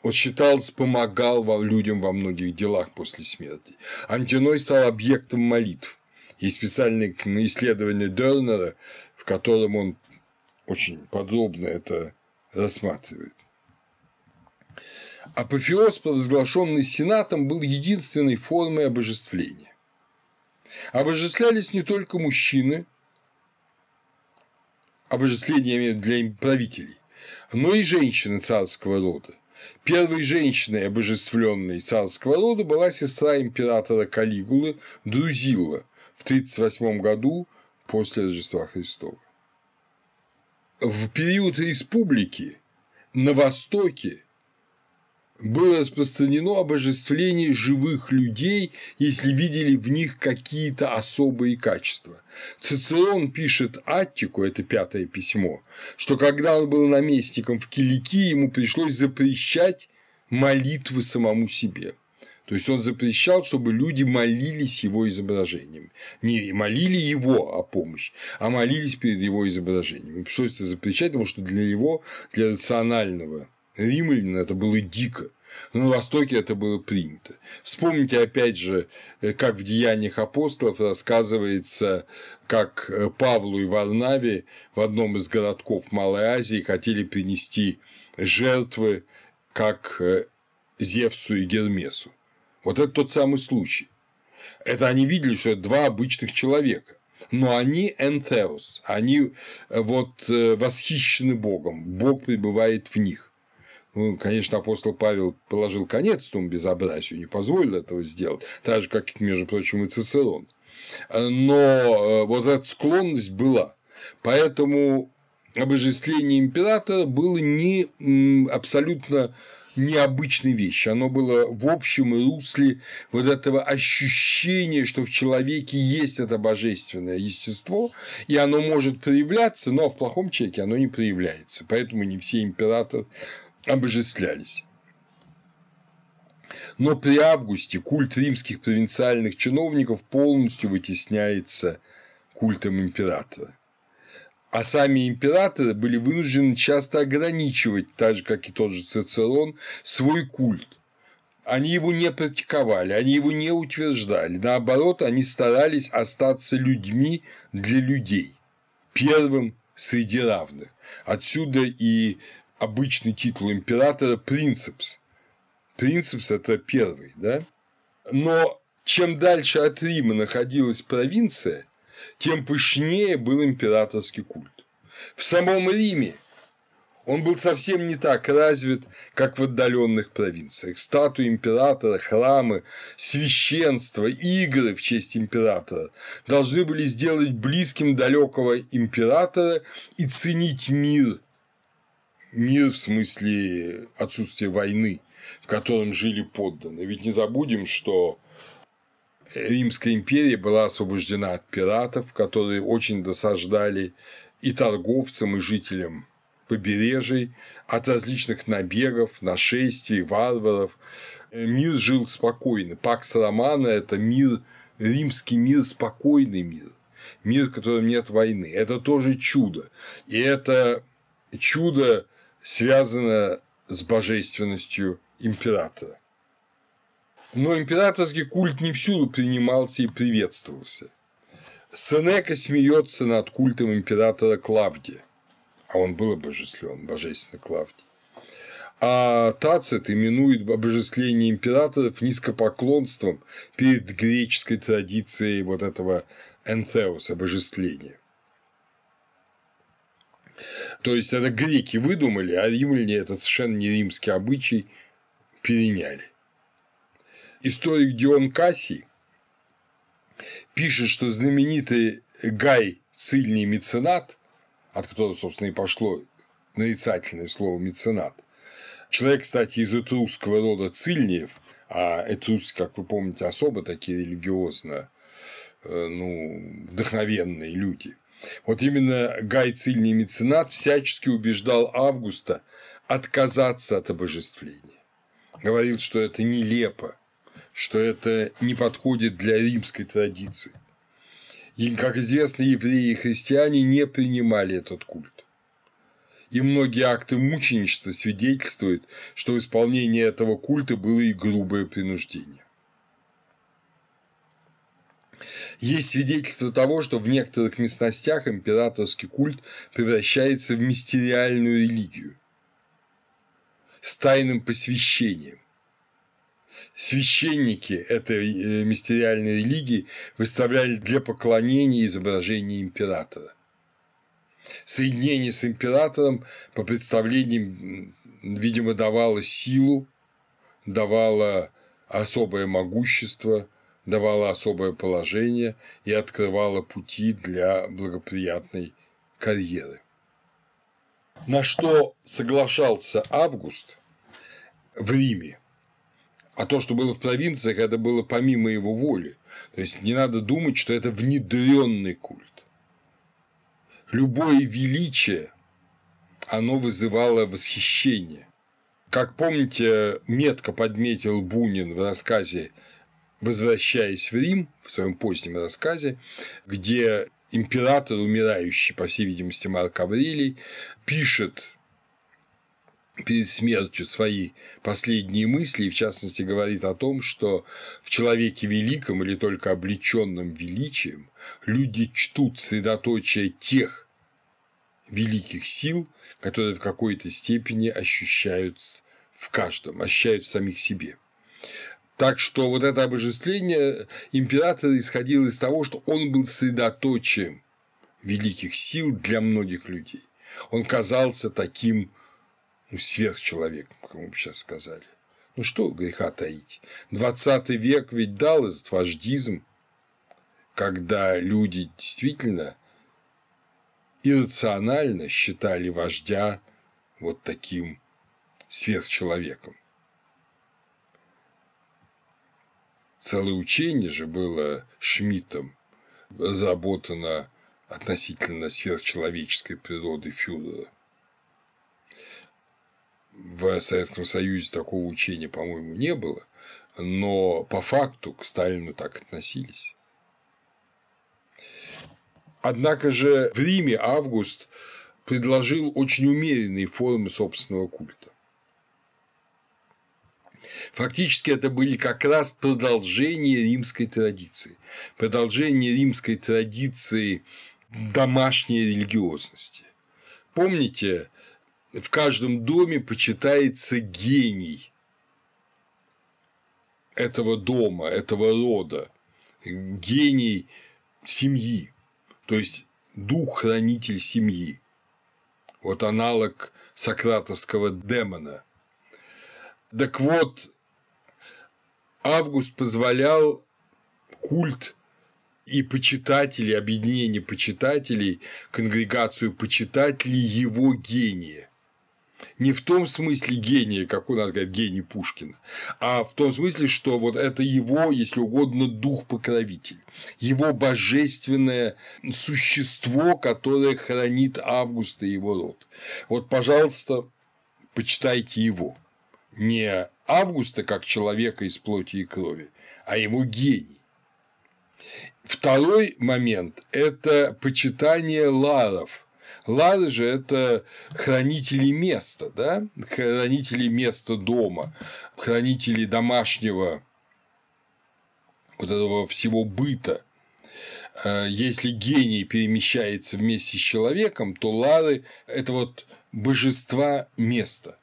он считался, помогал людям во многих делах после смерти. Антиной стал объектом молитв. Есть специальное исследование Дернера, в котором он очень подробно это рассматривает. Апофеоз, провозглашенный Сенатом, был единственной формой обожествления. Обожествлялись не только мужчины – обожествление для правителей, но и женщины царского рода. Первой женщиной, обожествленной царского рода, была сестра императора Калигулы Друзилла в 1938 году после Рождества Христова. В период республики на Востоке было распространено обожествление живых людей, если видели в них какие-то особые качества. Цицерон пишет Аттику, это пятое письмо, что когда он был наместником в Киликии, ему пришлось запрещать молитвы самому себе. То есть он запрещал, чтобы люди молились его изображением. Не молили его о помощи, а молились перед его изображением. И пришлось это запрещать, потому что для него, для рационального римлянина это было дико. На Востоке это было принято. Вспомните, опять же, э, как в Деяниях апостолов рассказывается, как э, Павлу и Варнаве в одном из городков Малой Азии хотели принести жертвы как э, Зевсу и Гермесу. Вот это тот самый случай. Это они видели, что это два обычных человека но они энтеос, они вот восхищены Богом, Бог пребывает в них. Ну, конечно, апостол Павел положил конец тому безобразию, не позволил этого сделать, так же, как, между прочим, и Цицерон. Но э, вот эта склонность была. Поэтому обожествление императора было не абсолютно необычной вещью. Оно было в общем русле вот этого ощущения, что в человеке есть это божественное естество, и оно может проявляться, но в плохом человеке оно не проявляется. Поэтому не все императоры обожествлялись. Но при августе культ римских провинциальных чиновников полностью вытесняется культом императора. А сами императоры были вынуждены часто ограничивать, так же как и тот же Цицерон, свой культ. Они его не практиковали, они его не утверждали. Наоборот, они старались остаться людьми для людей, первым среди равных. Отсюда и обычный титул императора принцепс. Принцепс – это первый, да? Но чем дальше от Рима находилась провинция, тем пышнее был императорский культ. В самом Риме он был совсем не так развит, как в отдаленных провинциях. Статуи императора, храмы, священство, игры в честь императора должны были сделать близким далекого императора и ценить мир. Мир в смысле отсутствия войны, в котором жили подданные. Ведь не забудем, что Римская империя была освобождена от пиратов, которые очень досаждали и торговцам, и жителям побережий, от различных набегов, нашествий, варваров. Мир жил спокойно. Пакс Романа – это мир, римский мир, спокойный мир. Мир, в котором нет войны. Это тоже чудо. И это чудо связано с божественностью императора. Но императорский культ не всюду принимался и приветствовался. Сенека смеется над культом императора Клавдия, а он был обожествлен, божественный Клавдий. А Тацит именует обожествление императоров низкопоклонством перед греческой традицией вот этого энθеос обожествления. То есть это греки выдумали, а римляне это совершенно не римский обычай переняли. Историк Дион Кассий пишет, что знаменитый Гай Цильний меценат, от которого, собственно, и пошло нарицательное слово меценат, человек, кстати, из этрусского рода Цильниев, а этруски, как вы помните, особо такие религиозно э, ну, вдохновенные люди. Вот именно Гай Цильний меценат всячески убеждал Августа отказаться от обожествления. Говорил, что это нелепо, что это не подходит для римской традиции. И, как известно, евреи и христиане не принимали этот культ. И многие акты мученичества свидетельствуют, что в исполнении этого культа было и грубое принуждение. Есть свидетельство того, что в некоторых местностях императорский культ превращается в мистериальную религию с тайным посвящением, священники этой э, мистериальной религии выставляли для поклонения изображение императора. Соединение с императором, по представлениям, видимо, давало силу, давало особое могущество, давало особое положение и открывало пути для благоприятной карьеры. На что соглашался Август в Риме а то, что было в провинциях, это было помимо его воли. То есть не надо думать, что это внедренный культ. Любое величие, оно вызывало восхищение. Как помните, метко подметил Бунин в рассказе «Возвращаясь в Рим», в своем позднем рассказе, где император, умирающий, по всей видимости, Марк Аврелий, пишет перед смертью свои последние мысли, и в частности говорит о том, что в человеке великом или только облеченном величием люди чтут средоточие тех великих сил, которые в какой-то степени ощущают в каждом, ощущают в самих себе. Так что вот это обожествление императора исходило из того, что он был средоточием великих сил для многих людей. Он казался таким ну, сверхчеловек, как мы бы сейчас сказали. Ну что греха таить? 20 век ведь дал этот вождизм, когда люди действительно иррационально считали вождя вот таким сверхчеловеком. Целое учение же было Шмидтом разработано относительно сверхчеловеческой природы фюрера в Советском Союзе такого учения, по-моему, не было, но по факту к Сталину так относились. Однако же в Риме Август предложил очень умеренные формы собственного культа. Фактически это были как раз продолжение римской традиции, продолжение римской традиции домашней религиозности. Помните, в каждом доме почитается гений. этого дома, этого рода, гений семьи, то есть дух-хранитель семьи. Вот аналог сократовского демона. Так вот, Август позволял культ и почитателей, объединение почитателей, конгрегацию почитателей его гения не в том смысле гения, как у нас говорят, гений Пушкина, а в том смысле, что вот это его, если угодно, дух-покровитель, его божественное существо, которое хранит Августа и его род. Вот, пожалуйста, почитайте его. Не Августа как человека из плоти и крови, а его гений. Второй момент – это почитание ларов – Лады же – это хранители места, да? хранители места дома, хранители домашнего вот этого всего быта. Э, если гений перемещается вместе с человеком, то лады – это вот божества места.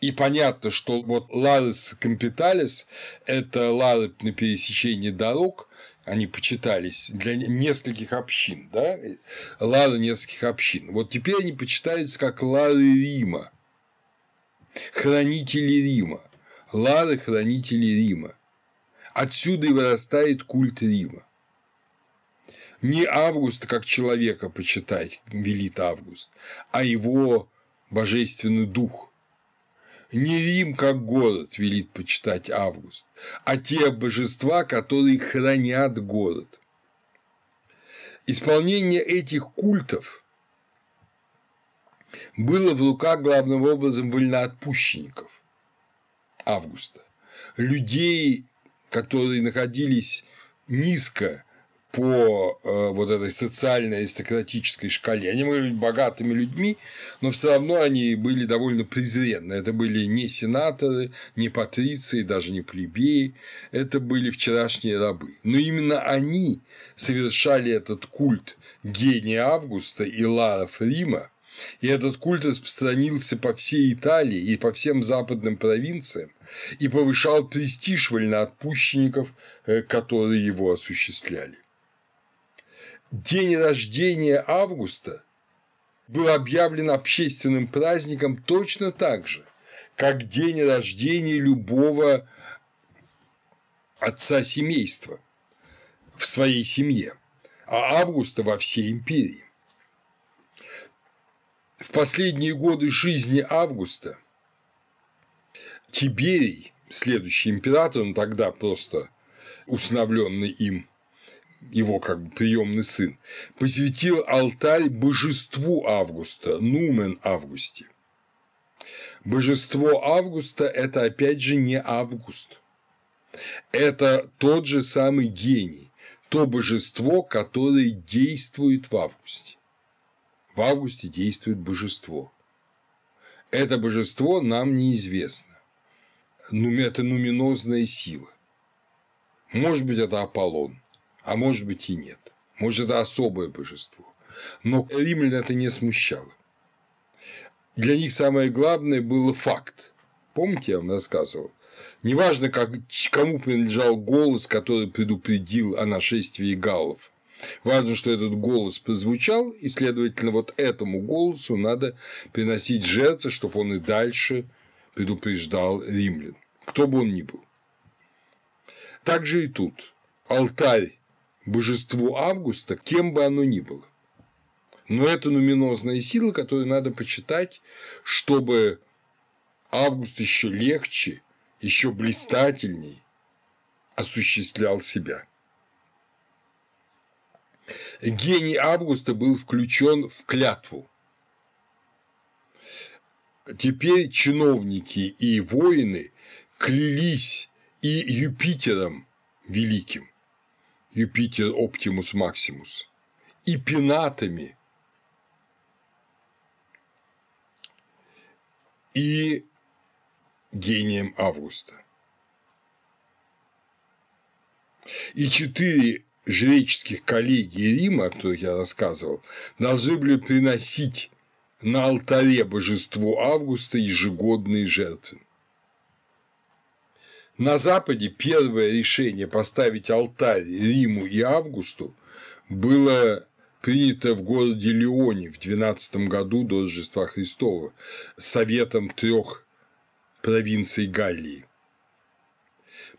И понятно, что вот Lares Compitales – это лары на пересечении дорог, они почитались для нескольких общин, да, лары нескольких общин. Вот теперь они почитаются как лары Рима, хранители Рима, лары хранители Рима. Отсюда и вырастает культ Рима. Не Августа как человека почитать велит Август, а его божественный дух – не Рим как город велит почитать Август, а те божества, которые хранят город. Исполнение этих культов было в руках главным образом вольноотпущенников Августа, людей, которые находились низко по э, вот этой социальной аристократической шкале. Они были богатыми людьми, но все равно они были довольно презренны. Это были не сенаторы, не патриции, даже не плебеи, это были вчерашние рабы. Но именно они совершали этот культ гения Августа и ларов Рима, и этот культ распространился по всей Италии и по всем западным провинциям и повышал престиж вольноотпущенников, э, которые его осуществляли день рождения Августа был объявлен общественным праздником точно так же, как день рождения любого отца семейства в своей семье, а Августа во всей империи. В последние годы жизни Августа Тиберий, следующий император, он тогда просто усыновленный им его как бы приемный сын, посвятил алтарь божеству Августа, Нумен Августе. Божество Августа – это опять же не Август. Это тот же самый гений, то божество, которое действует в августе. В августе действует божество. Это божество нам неизвестно. Это нуминозная сила. Может быть, это Аполлон, а может быть и нет. Может, это особое божество. Но римлян это не смущало. Для них самое главное было факт. Помните, я вам рассказывал? Неважно, как, кому принадлежал голос, который предупредил о нашествии галлов. Важно, что этот голос прозвучал, и, следовательно, вот этому голосу надо приносить жертвы, чтобы он и дальше предупреждал римлян, кто бы он ни был. Так же и тут. Алтарь божеству Августа, кем бы оно ни было. Но это нуминозная сила, которую надо почитать, чтобы Август еще легче, еще блистательней осуществлял себя. Гений Августа был включен в клятву. Теперь чиновники и воины клялись и Юпитером великим, Юпитер Оптимус Максимус, и пенатами, и гением Августа. И четыре жреческих коллегии Рима, о которых я рассказывал, должны были приносить на алтаре божеству Августа ежегодные жертвы. На Западе первое решение поставить алтарь Риму и Августу было принято в городе Леоне в 12 году до Рождества Христова Советом трех провинций Галлии.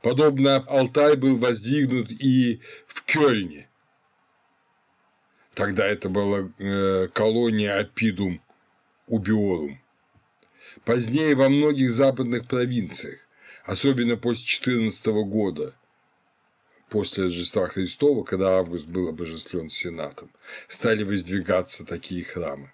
Подобно алтарь был воздвигнут и в Кёльне. Тогда это была э, колония Апидум Убиорум. Позднее во многих западных провинциях, особенно после 14 года, после Рождества Христова, когда Август был обожествлен Сенатом, стали воздвигаться такие храмы.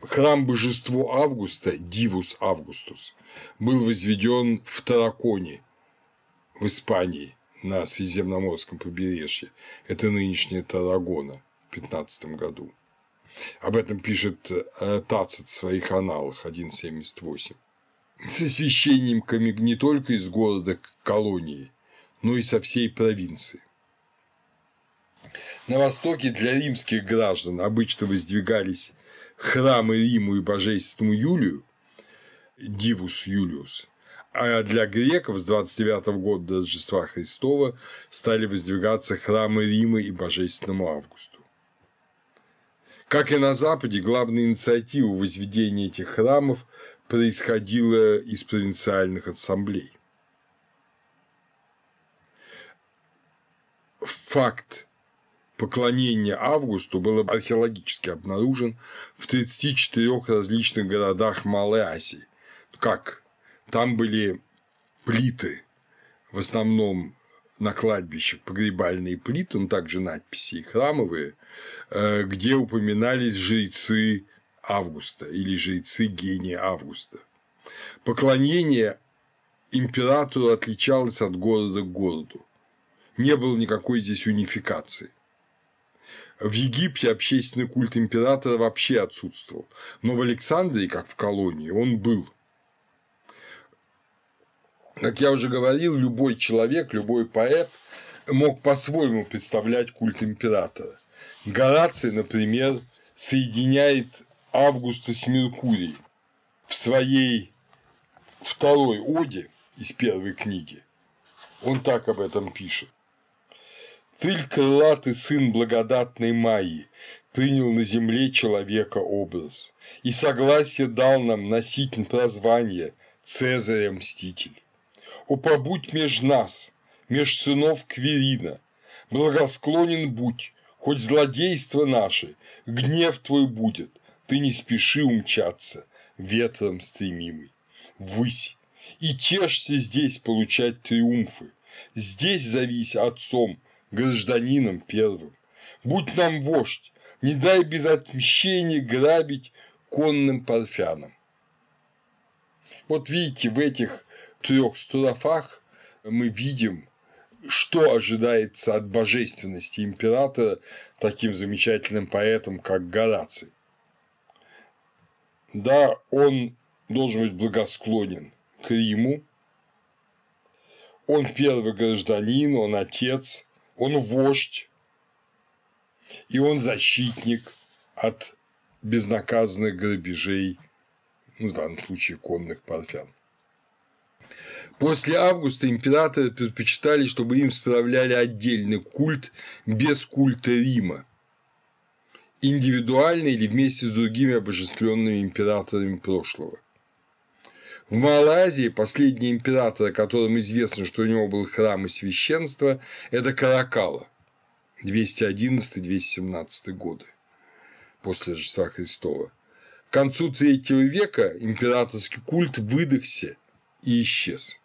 Храм божеству Августа, Дивус Августус, был возведен в Тараконе в Испании на Средиземноморском побережье. Это нынешняя Тарагона в 15 году. Об этом пишет э, Тацит в своих аналах 1.78. Со священниками не только из города колонии, но и со всей провинции. На Востоке для римских граждан обычно воздвигались храмы Риму и божественному Юлию, Дивус Юлиус, а для греков с 29 года до Рождества Христова стали воздвигаться храмы Рима и божественному Августу. Как и на Западе, главная инициатива возведения этих храмов происходила из провинциальных ассамблей. Факт поклонения Августу был археологически обнаружен в 34 различных городах Малой Азии, как там были плиты, в основном на кладбищах погребальные плиты, но также надписи храмовые, э, где упоминались жрецы Августа или жрецы гения Августа. Поклонение императору отличалось от города к городу. Не было никакой здесь унификации. В Египте общественный культ императора вообще отсутствовал, но в Александрии, как в колонии, он был. Как я уже говорил, любой человек, любой поэт мог по-своему представлять культ императора. Гораций, например, соединяет Августа с Меркурием в своей второй оде из первой книги. Он так об этом пишет. Тыль крылатый сын благодатной Майи принял на земле человека образ и согласие дал нам носить прозвание Цезаря Мститель. О, побудь меж нас, меж сынов Кверина, благосклонен будь, хоть злодейство наше, гнев твой будет, ты не спеши умчаться, ветром стремимый. Высь, и тешься здесь получать триумфы, здесь зовись отцом, гражданином первым. Будь нам вождь, не дай без отмщения грабить конным парфянам. Вот видите, в этих трех строфах мы видим, что ожидается от божественности императора таким замечательным поэтом, как Гораций. Да, он должен быть благосклонен к Риму, он первый гражданин, он отец, он вождь, и он защитник от безнаказанных грабежей, ну, в данном случае конных парфян. После августа императоры предпочитали, чтобы им справляли отдельный культ без культа Рима, индивидуально или вместе с другими обожествленными императорами прошлого. В Малайзии последний император, о котором известно, что у него был храм и священство, это Каракала 211-217 годы после Рождества Христова. К концу третьего века императорский культ выдохся и исчез.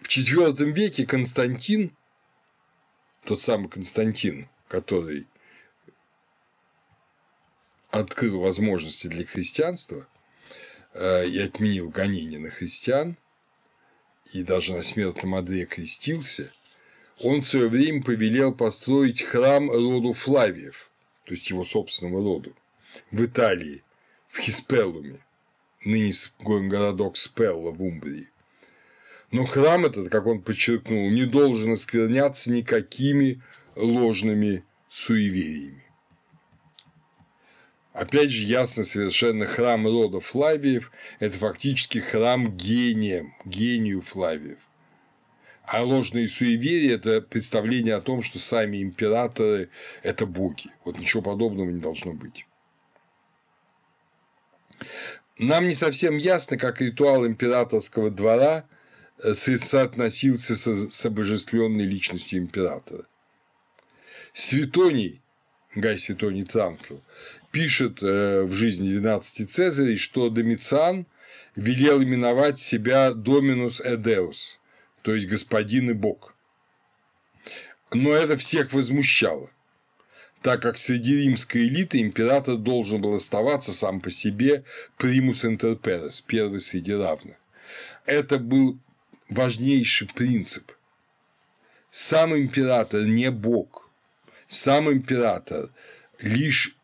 В IV веке Константин, тот самый Константин, который открыл возможности для христианства э, и отменил гонения на христиан, и даже на смертном одре крестился, он в свое время повелел построить храм роду Флавиев, то есть его собственного роду, в Италии, в Хиспеллуме, ныне городок Спелла в Умбрии. Но храм этот, как он подчеркнул, не должен оскверняться никакими ложными суевериями. Опять же, ясно совершенно храм рода Флавиев – это фактически храм гением, гению Флавиев. А ложные суеверия – это представление о том, что сами императоры – это боги. Вот ничего подобного не должно быть. Нам не совсем ясно, как ритуал императорского двора соотносился с обожествленной личностью императора. Светоний, Гай Светоний Транквил, пишет э, в жизни 12 Цезарей, что Домициан велел именовать себя Доминус Эдеус, то есть господин и бог. Но это всех возмущало, так как среди римской элиты император должен был оставаться сам по себе примус интер перес, первый среди равных. Это был важнейший принцип. Сам император не бог, сам император лишь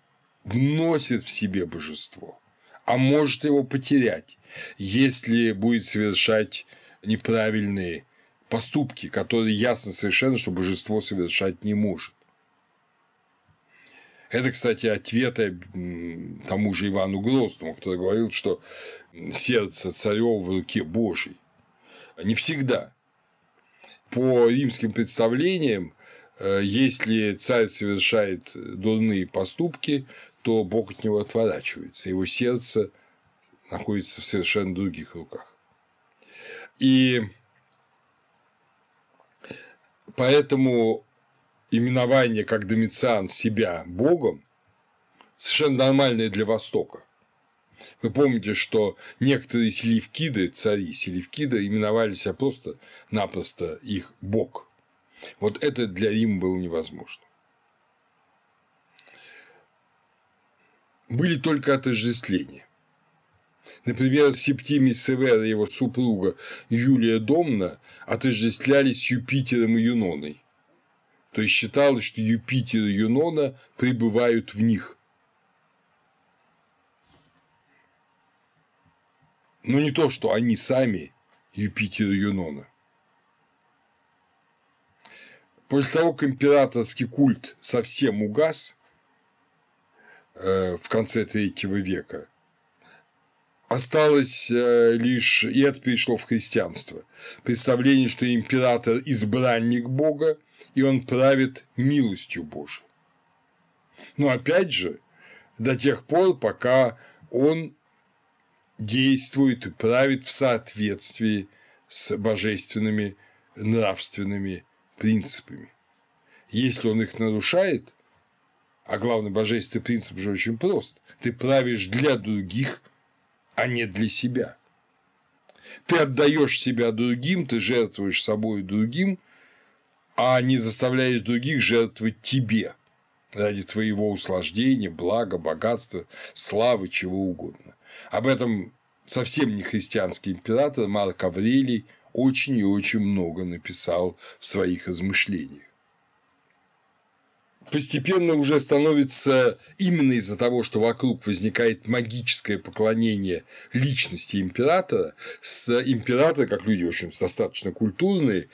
вносит в себе божество, а может его потерять, если будет совершать неправильные поступки, которые ясно совершенно, что божество совершать не может. Это, кстати, ответ тому же Ивану Грозному, который говорил, что сердце царев в руке Божьей. Не всегда. По римским представлениям, э, если царь совершает дурные поступки, то Бог от него отворачивается, его сердце находится в совершенно других руках. И поэтому именование как Домициан себя Богом совершенно нормальное для Востока. Вы помните, что некоторые селевкиды, цари селевкида, именовали себя просто-напросто их бог. Вот это для Рима было невозможно. были только отождествления. Например, Септимий Север и его супруга Юлия Домна отождествлялись с Юпитером и Юноной. То есть считалось, что Юпитер и Юнона пребывают в них. Но не то, что они сами Юпитер Юнона. После того, как императорский культ совсем угас, Э, в конце третьего века. Осталось э, лишь, и это перешло в христианство, представление, что император – избранник Бога, и он правит милостью Божией. Но опять же, до тех пор, пока он действует и правит в соответствии с божественными нравственными принципами. Если он их нарушает, а главный божественный принцип же очень прост. Ты правишь для других, а не для себя. Ты отдаешь себя другим, ты жертвуешь собой другим, а не заставляешь других жертвовать тебе ради твоего услаждения, блага, богатства, славы, чего угодно. Об этом совсем не христианский император Марк Аврелий очень и очень много написал в своих размышлениях постепенно уже становится именно из-за того, что вокруг возникает магическое поклонение личности императора, с императора, как люди очень достаточно культурные,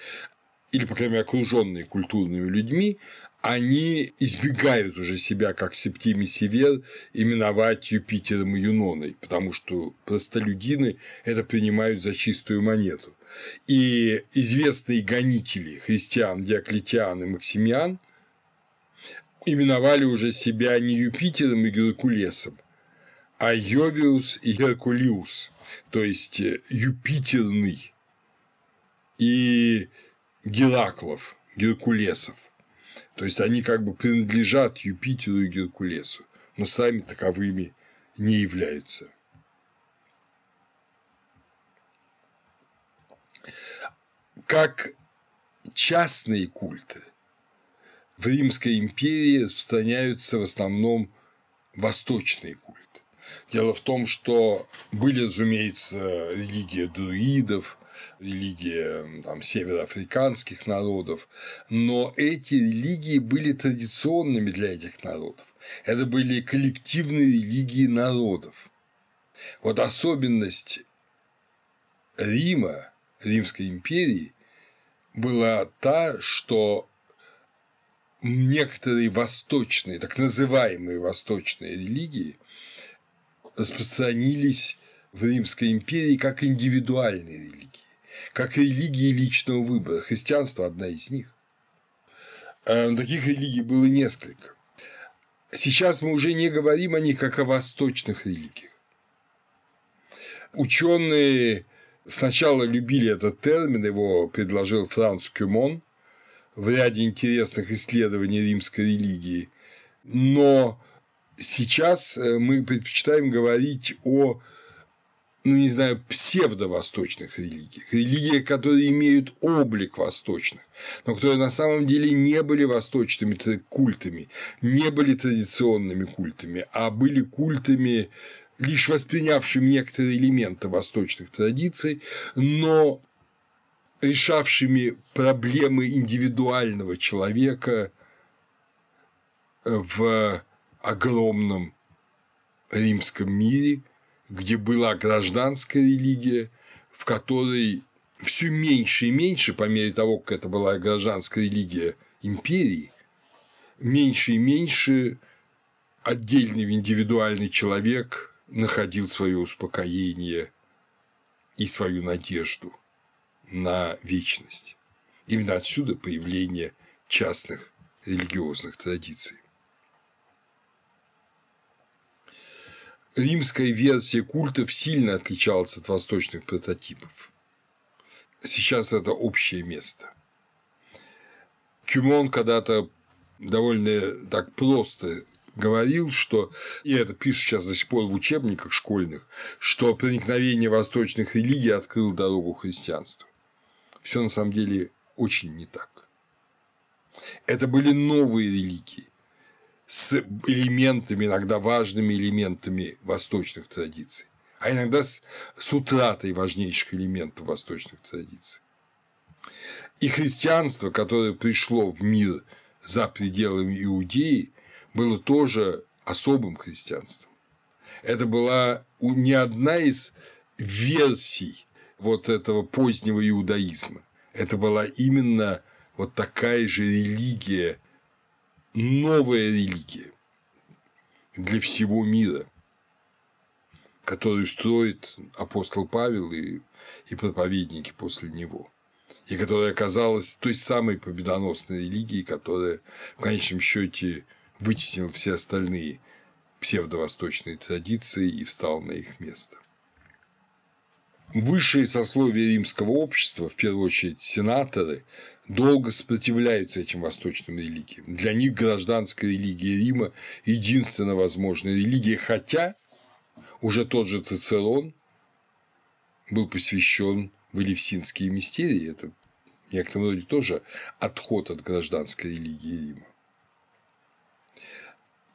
или, по крайней мере, окруженные культурными людьми, они избегают уже себя, как Септимий Север, именовать Юпитером и Юноной, потому что простолюдины это принимают за чистую монету. И известные гонители христиан Диоклетиан и Максимиан – именовали уже себя не Юпитером и Геркулесом, а Йовиус и Геркулиус, то есть Юпитерный и Гераклов, Геркулесов. То есть они как бы принадлежат Юпитеру и Геркулесу, но сами таковыми не являются. Как частные культы – в Римской империи распространяются в основном восточные культы. Дело в том, что были, разумеется, религия друидов, религия там, североафриканских народов, но эти религии были традиционными для этих народов. Это были коллективные религии народов. Вот особенность Рима, Римской империи, была та, что некоторые восточные, так называемые восточные религии распространились в Римской империи как индивидуальные религии, как религии личного выбора. Христианство – одна из них. Э, таких религий было несколько. Сейчас мы уже не говорим о них как о восточных религиях. Ученые сначала любили этот термин, его предложил Франц Кюмон в ряде интересных исследований римской религии, но сейчас э, мы предпочитаем говорить о ну, не знаю, псевдовосточных религиях, религиях, которые имеют облик восточных, но которые на самом деле не были восточными культами, не были традиционными культами, а были культами, лишь воспринявшими некоторые элементы восточных традиций, но решавшими проблемы индивидуального человека в огромном римском мире – где была гражданская религия, в которой все меньше и меньше, по мере того, как это была гражданская религия империи, меньше и меньше отдельный индивидуальный человек находил свое успокоение и свою надежду на вечность. Именно отсюда появление частных религиозных традиций. Римская версия культов сильно отличалась от восточных прототипов. Сейчас это общее место. Кюмон когда-то довольно так просто говорил, что, и это пишут сейчас до сих пор в учебниках школьных, что проникновение восточных религий открыло дорогу христианству. Все на самом деле очень не так. Это были новые религии, с элементами, иногда важными элементами восточных традиций, а иногда с, с утратой важнейших элементов восточных традиций. И христианство, которое пришло в мир за пределами Иудеи, было тоже особым христианством. Это была не одна из версий вот этого позднего иудаизма. Это была именно вот такая же религия новая религия для всего мира, которую строит апостол Павел и, и проповедники после него, и которая оказалась той самой победоносной религией, которая в конечном счете вытеснила все остальные псевдовосточные традиции и встал на их место. Высшие сословия римского общества, в первую очередь сенаторы, долго сопротивляются этим восточным религиям. Для них гражданская религия Рима – единственная возможная религия, хотя уже тот же Цицерон был посвящен в Элевсинские мистерии. Это в некотором роде тоже отход от гражданской религии Рима.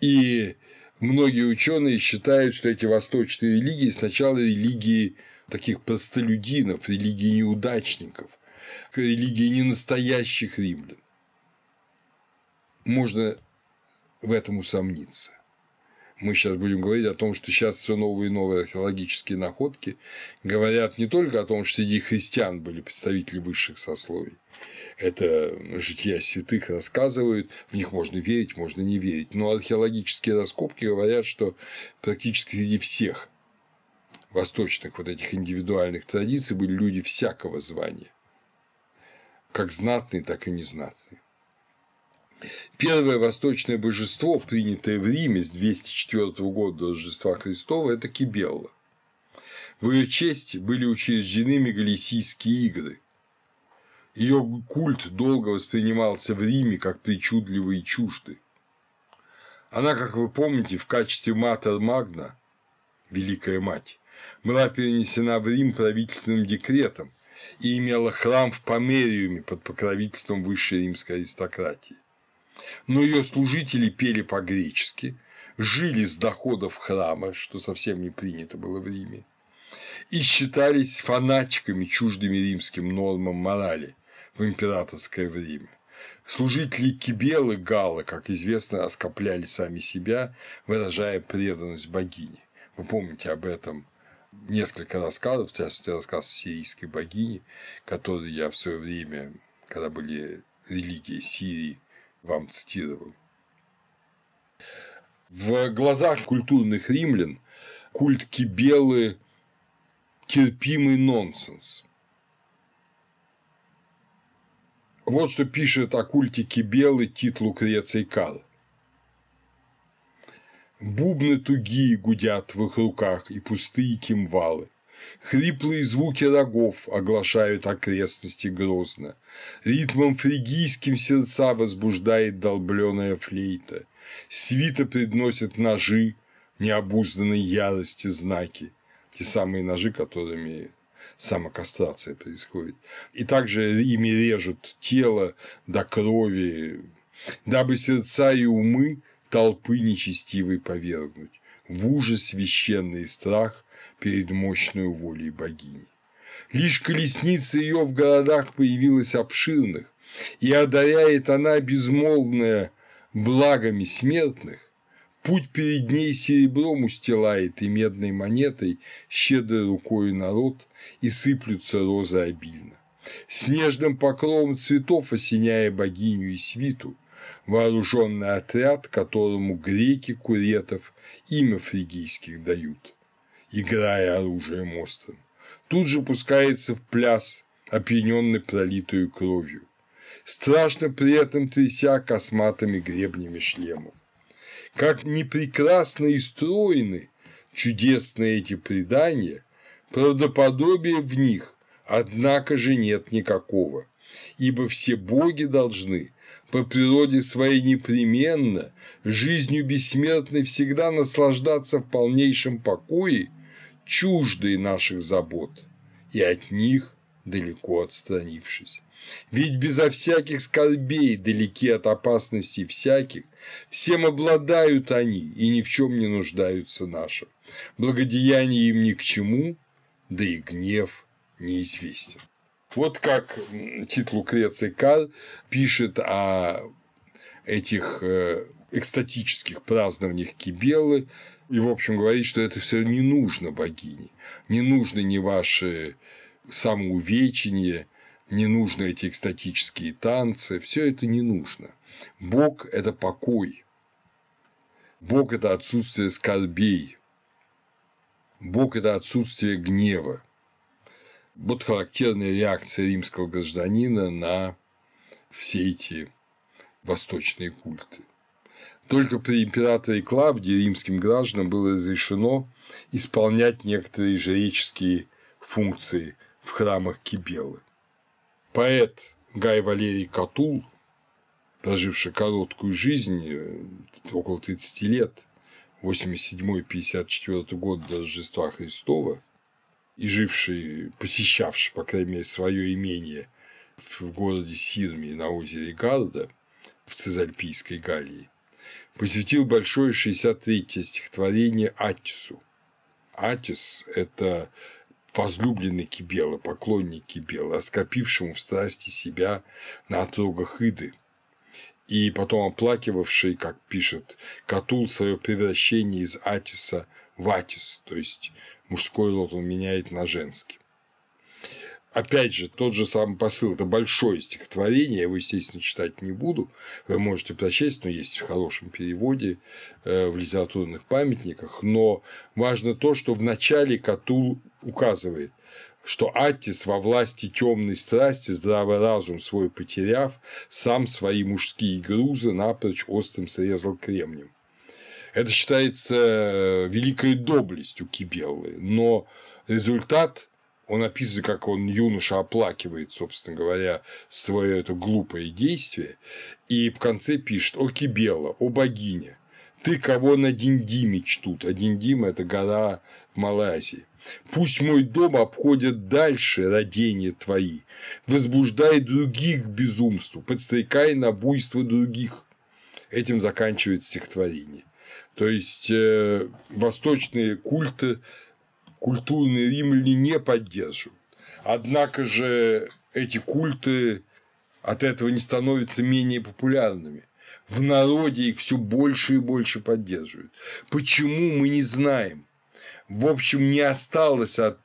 И многие ученые считают, что эти восточные религии сначала религии таких простолюдинов, религии неудачников, религии ненастоящих римлян. Можно в этом усомниться. Мы сейчас будем говорить о том, что сейчас все новые и новые археологические находки говорят не только о том, что среди христиан были представители высших сословий. Это жития святых рассказывают, в них можно верить, можно не верить. Но археологические раскопки говорят, что практически среди всех восточных вот этих индивидуальных традиций были люди всякого звания как знатные, так и незнатные. Первое восточное божество, принятое в Риме с 204 года до Рождества Христова, это Кибелла. В ее честь были учреждены мегалисийские игры. Ее культ долго воспринимался в Риме как причудливый и чуждый. Она, как вы помните, в качестве Матер Магна, Великая Мать, была перенесена в Рим правительственным декретом, и имела храм в Помериуме под покровительством высшей римской аристократии. Но ее служители пели по-гречески, жили с доходов храма, что совсем не принято было в Риме, и считались фанатиками, чуждыми римским нормам морали в императорское время. Служители Кибелы Гала, как известно, оскопляли сами себя, выражая преданность богине. Вы помните об этом несколько рассказов, в частности, рассказ сирийской богини, который я в свое время, когда были религии Сирии, вам цитировал. В глазах культурных римлян культ Кибелы – терпимый нонсенс. Вот что пишет о культе Кибелы Тит Лукреций Карл. Бубны тугие гудят в их руках и пустые кимвалы. Хриплые звуки рогов оглашают окрестности грозно. Ритмом фригийским сердца возбуждает долбленная флейта. Свита предносит ножи, необузданной ярости знаки. Те самые ножи, которыми самокастрация происходит. И также ими режут тело до крови, дабы сердца и умы толпы нечестивой повергнуть, в ужас священный страх перед мощной волей богини. Лишь колесница ее в городах появилась обширных, и одаряет она безмолвное благами смертных, Путь перед ней серебром устилает и медной монетой щедрой рукой народ, и сыплются розы обильно. Снежным покровом цветов осеняя богиню и свиту, вооруженный отряд, которому греки куретов имя фригийских дают, играя оружием острым. Тут же пускается в пляс, опьяненный пролитую кровью, страшно при этом тряся косматыми гребнями шлемов. Как непрекрасно и стройны чудесные эти предания, правдоподобия в них, однако же нет никакого, ибо все боги должны по природе своей непременно, жизнью бессмертной всегда наслаждаться в полнейшем покое, чуждые наших забот, и от них далеко отстранившись. Ведь безо всяких скорбей, далеки от опасностей всяких, всем обладают они и ни в чем не нуждаются наши. Благодеяние им ни к чему, да и гнев неизвестен. Вот как Тит Лукреций Кар пишет о этих э, экстатических празднованиях Кибелы, и, в общем, говорит, что это все не нужно богине, не нужны ни ваши самоувечения, не нужны эти экстатические танцы, все это не нужно. Бог – это покой, Бог – это отсутствие скорбей, Бог – это отсутствие гнева, вот характерная реакция римского гражданина на все эти восточные культы. Только при императоре Клавдии римским гражданам было разрешено исполнять некоторые жреческие функции в храмах Кибелы. Поэт Гай Валерий Катул, проживший короткую жизнь, э, около 30 лет, 87-54 год до Рождества Христова, и живший, посещавший, по крайней мере, свое имение в городе Сирме на озере Гарда в Цезальпийской Галлии, посвятил большое 63-е стихотворение Атису. Атис – это возлюбленный Кибела, поклонник Кибела, оскопившему в страсти себя на отрогах Иды, и потом оплакивавший, как пишет Катул, свое превращение из Атиса в Атис, то есть мужской род он меняет на женский. Опять же, тот же самый посыл – это большое стихотворение, я его, естественно, читать не буду, вы можете прочесть, но есть в хорошем переводе, э, в литературных памятниках, но важно то, что в начале Катул указывает, что Аттис во власти темной страсти, здравый разум свой потеряв, сам свои мужские грузы напрочь острым срезал кремнем. Это считается э, великой доблестью Кибеллы, но результат он описывает, как он юноша оплакивает, собственно говоря, свое это глупое действие, и в конце пишет «О Кибела, о богиня, ты кого на Диндиме чтут, а Диндима – это гора в Малайзии. Пусть мой дом обходят дальше родения твои, возбуждай других к безумству, подстрекай на буйство других». Этим заканчивает стихотворение. То есть э, восточные культы, культурные римляне не поддерживают. Однако же эти культы от этого не становятся менее популярными. В народе их все больше и больше поддерживают. Почему мы не знаем? В общем, не осталось от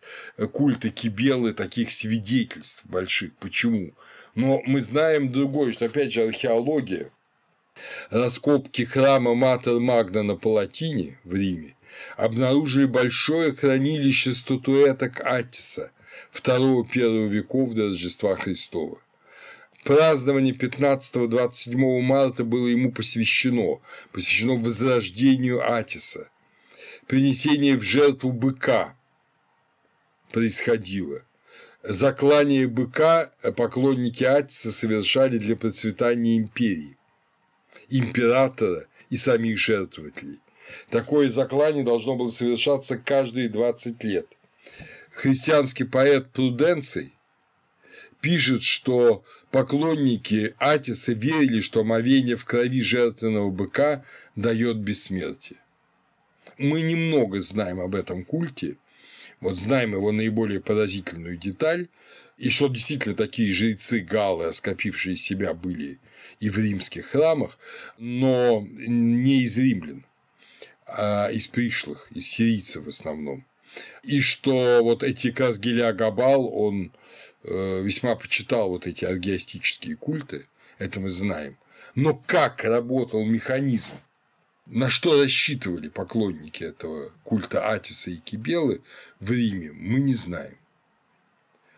культа Кибелы таких свидетельств больших. Почему? Но мы знаем другое, что, опять же, археология Раскопки храма Матер Магна на Палатине в Риме обнаружили большое хранилище статуэток Аттиса II-1 веков до Рождества Христова. Празднование 15-27 марта было ему посвящено, посвящено возрождению Атиса. Принесение в жертву быка происходило. Заклание быка поклонники Атиса совершали для процветания империи, императора и самих жертвователей. Такое заклание должно было совершаться каждые 20 лет. Христианский поэт Пруденций пишет, что поклонники Атиса верили, что омовение в крови жертвенного быка дает бессмертие. Мы немного знаем об этом культе, вот знаем его наиболее поразительную деталь, и что действительно такие жрецы галы, оскопившие себя, были и в римских храмах, но не из римлян, а из пришлых, из сирийцев в основном. И что вот эти как раз Геля Габал, он Э, весьма почитал вот эти аргиастические культы, это мы знаем. Но как работал механизм, на что рассчитывали поклонники этого культа Атиса и Кибелы в Риме, мы не знаем.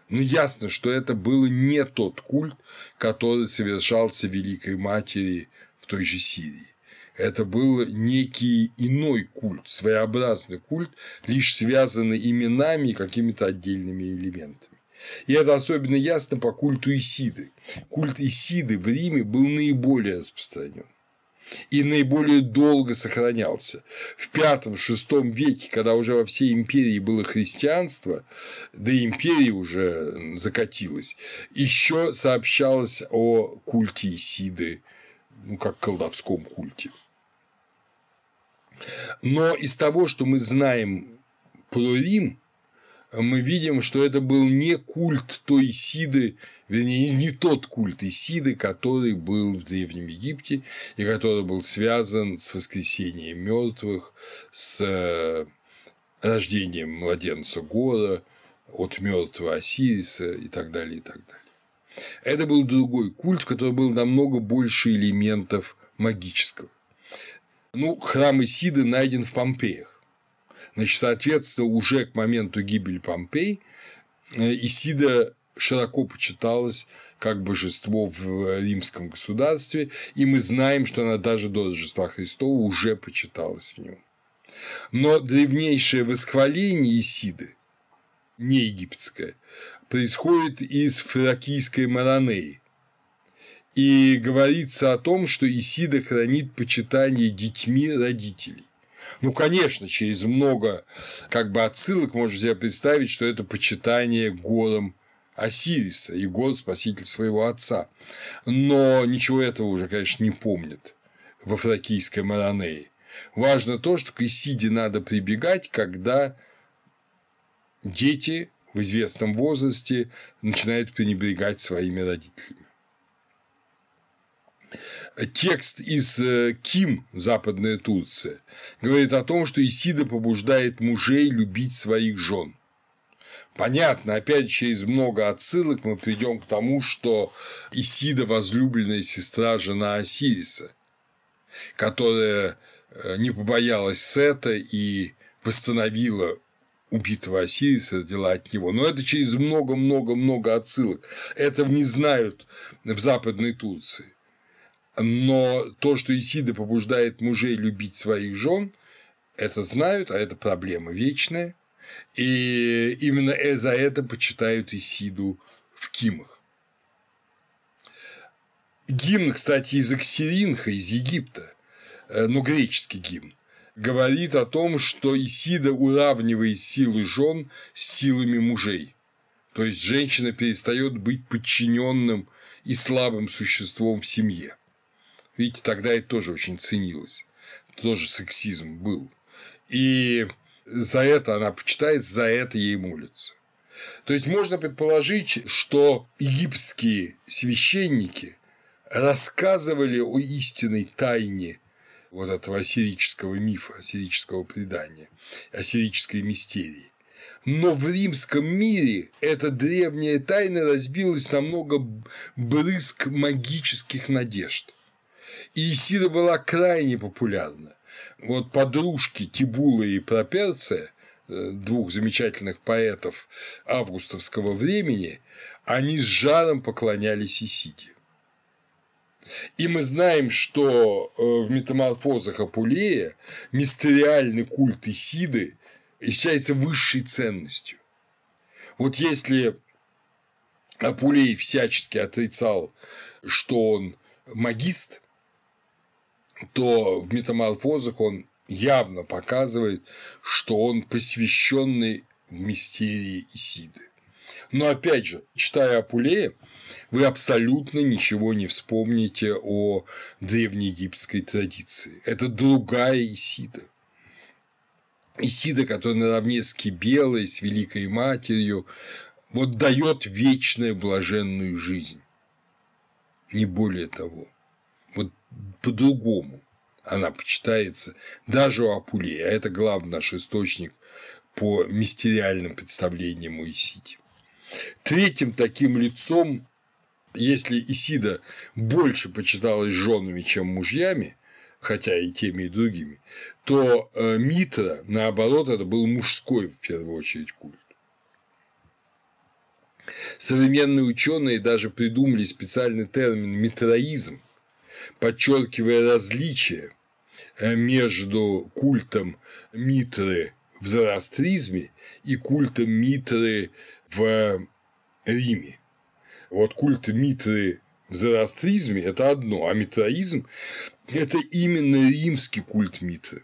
Но ясно, что это был не тот культ, который совершался Великой Матери в той же Сирии. Это был некий иной культ, своеобразный культ, лишь связанный именами и какими-то отдельными элементами. И это особенно ясно по культу Исиды. Культ Исиды в Риме был наиболее распространен и наиболее долго сохранялся. В V-VI веке, когда уже во всей империи было христианство, да и империя уже закатилась, еще сообщалось о культе Исиды, ну, как колдовском культе. Но из того, что мы знаем про Рим, мы видим, что это был не культ той Исиды, вернее, не тот культ Исиды, который был в Древнем Египте и который был связан с воскресением мертвых, с э, рождением младенца Гора, от мертвого Осириса и так далее, и так далее. Это был другой культ, в котором было намного больше элементов магического. Ну, храм Исиды найден в Помпеях. Значит, соответственно, уже к моменту гибели Помпей э, Исида широко почиталась как божество в римском государстве, и мы знаем, что она даже до Рождества Христова уже почиталась в нем. Но древнейшее восхваление Исиды, не египетское, происходит из фракийской Маранеи, и говорится о том, что Исида хранит почитание детьми родителей. Ну, конечно, через много как бы отсылок можно себе представить, что это почитание гором Осириса, и год – спаситель своего отца. Но ничего этого уже, конечно, не помнит во фракийской Маранее. Важно то, что к Исиде надо прибегать, когда дети в известном возрасте начинают пренебрегать своими родителями. Текст из э, Ким «Западная Турция» говорит о том, что Исида побуждает мужей любить своих жен. Понятно, опять через много отсылок мы придем к тому, что Исида – возлюбленная сестра жена Осириса, которая э, не побоялась Сета и восстановила убитого Осириса, родила от него. Но это через много-много-много отсылок. Это не знают в Западной Турции. Но то, что Исида побуждает мужей любить своих жен, это знают, а это проблема вечная. И именно за это почитают Исиду в Кимах. Гимн, кстати, из Аксиринха, из Египта, э, но греческий гимн, говорит о том, что Исида уравнивает силы жен с силами мужей. То есть женщина перестает быть подчиненным и слабым существом в семье. Видите, тогда это тоже очень ценилось. Тоже сексизм был. И за это она почитает, за это ей молится. То есть можно предположить, что египетские священники рассказывали о истинной тайне вот этого ассирического мифа, ассирического предания, ассирической мистерии. Но в римском мире эта древняя тайна разбилась на много брызг магических надежд. И Исида была крайне популярна. Вот подружки Тибула и Проперция, э, двух замечательных поэтов августовского времени, они с жаром поклонялись Исиде. И мы знаем, что э, в метаморфозах Апулея мистериальный культ Исиды является высшей ценностью. Вот если Апулей всячески отрицал, что он магист, то в метаморфозах он явно показывает, что он посвященный в мистерии Исиды. Но опять же, читая Апулея, вы абсолютно ничего не вспомните о древнеегипетской традиции. Это другая Исида. Исида, которая наравне с Кибелой, с Великой Матерью, вот дает вечную блаженную жизнь. Не более того. По-другому она почитается даже у Апулея, а это главный наш источник по мистериальным представлениям о Исиде. Третьим таким лицом, если Исида больше почиталась женами, чем мужьями, хотя и теми, и другими, то э, Митра, наоборот, это был мужской в первую очередь культ. Современные ученые даже придумали специальный термин митроизм, подчеркивая различия э, между культом Митры в зороастризме и культом Митры в Риме. Вот культ Митры в зороастризме – это одно, а митроизм – это именно римский культ Митры.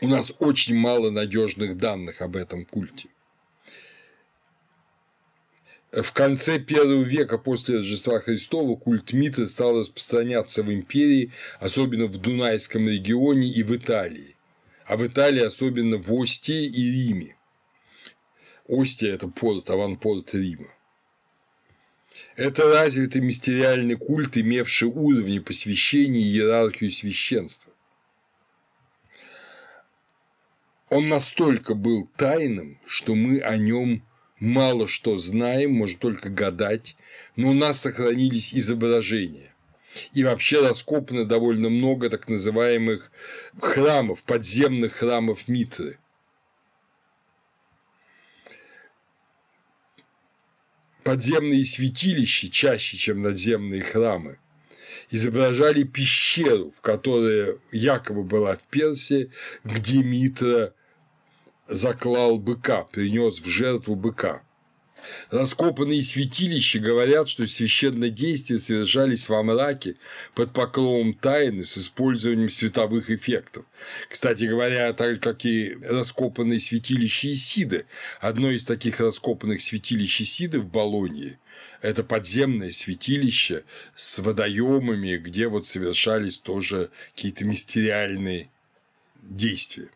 У нас очень мало надежных данных об этом культе. В конце первого века после Рождества Христова культ Митры стал распространяться в империи, особенно в Дунайском регионе и в Италии, а в Италии особенно в Остии и Риме. Остия – это порт, аванпорт Рима. Это развитый мистериальный культ, имевший уровни посвящения и иерархию священства. Он настолько был тайным, что мы о нем мало что знаем, можно только гадать, но у нас сохранились изображения. И вообще раскопано довольно много так называемых храмов, подземных храмов Митры. Подземные святилища чаще, чем надземные храмы, изображали пещеру, в которой якобы была в Персии, где Митра заклал быка, принес в жертву быка. Раскопанные святилища говорят, что священные действия совершались во мраке под покровом тайны с использованием световых эффектов. Кстати говоря, так как и раскопанные святилища Исиды, одно из таких раскопанных святилищ Исиды в Болонии – это подземное святилище с водоемами, где вот совершались тоже какие-то мистериальные действия.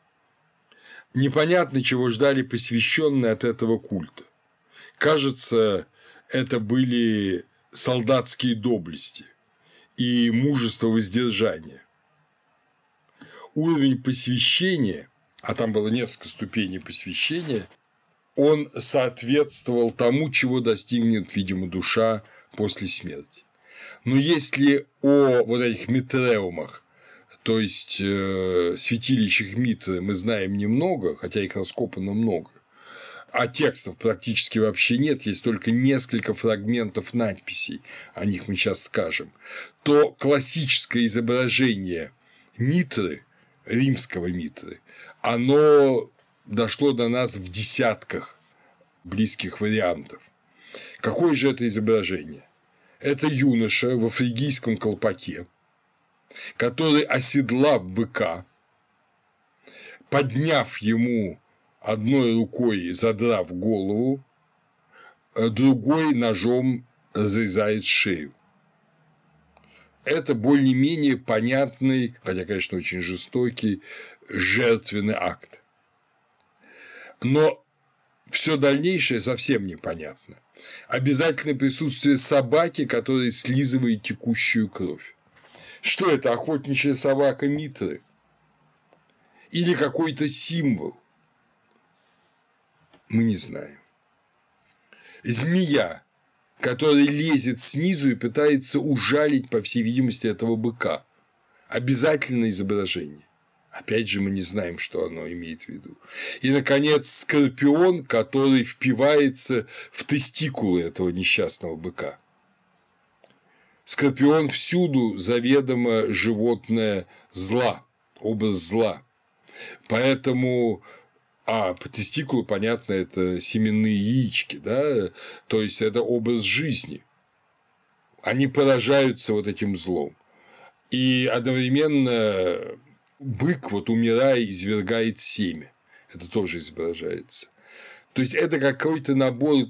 Непонятно, чего ждали посвященные от этого культа. Кажется, это были солдатские доблести и мужество воздержания. Уровень посвящения, а там было несколько ступеней посвящения, он соответствовал тому, чего достигнет, видимо, душа после смерти. Но если о вот этих метреумах то есть э, святилищах Митры мы знаем немного, хотя их раскопано много, а текстов практически вообще нет, есть только несколько фрагментов надписей, о них мы сейчас скажем, то классическое изображение Митры, римского Митры, оно дошло до нас в десятках близких вариантов. Какое же это изображение? Это юноша в фригийском колпаке, который, оседлав быка, подняв ему одной рукой, задрав голову, другой ножом разрезает шею. Это более-менее понятный, хотя, конечно, очень жестокий, жертвенный акт. Но все дальнейшее совсем непонятно. Обязательно присутствие собаки, которая слизывает текущую кровь. Что это, охотничья собака Митры? Или какой-то символ? Мы не знаем. Змея который лезет снизу и пытается ужалить, по всей видимости, этого быка. Обязательно изображение. Опять же, мы не знаем, что оно имеет в виду. И, наконец, скорпион, который впивается в тестикулы этого несчастного быка. Скорпион всюду заведомо животное зла, образ зла. Поэтому а по тестикулу, понятно, это семенные яички, да, то есть это образ жизни. Они поражаются вот этим злом. И одновременно бык, вот умирая, извергает семя. Это тоже изображается. То есть это какой-то набор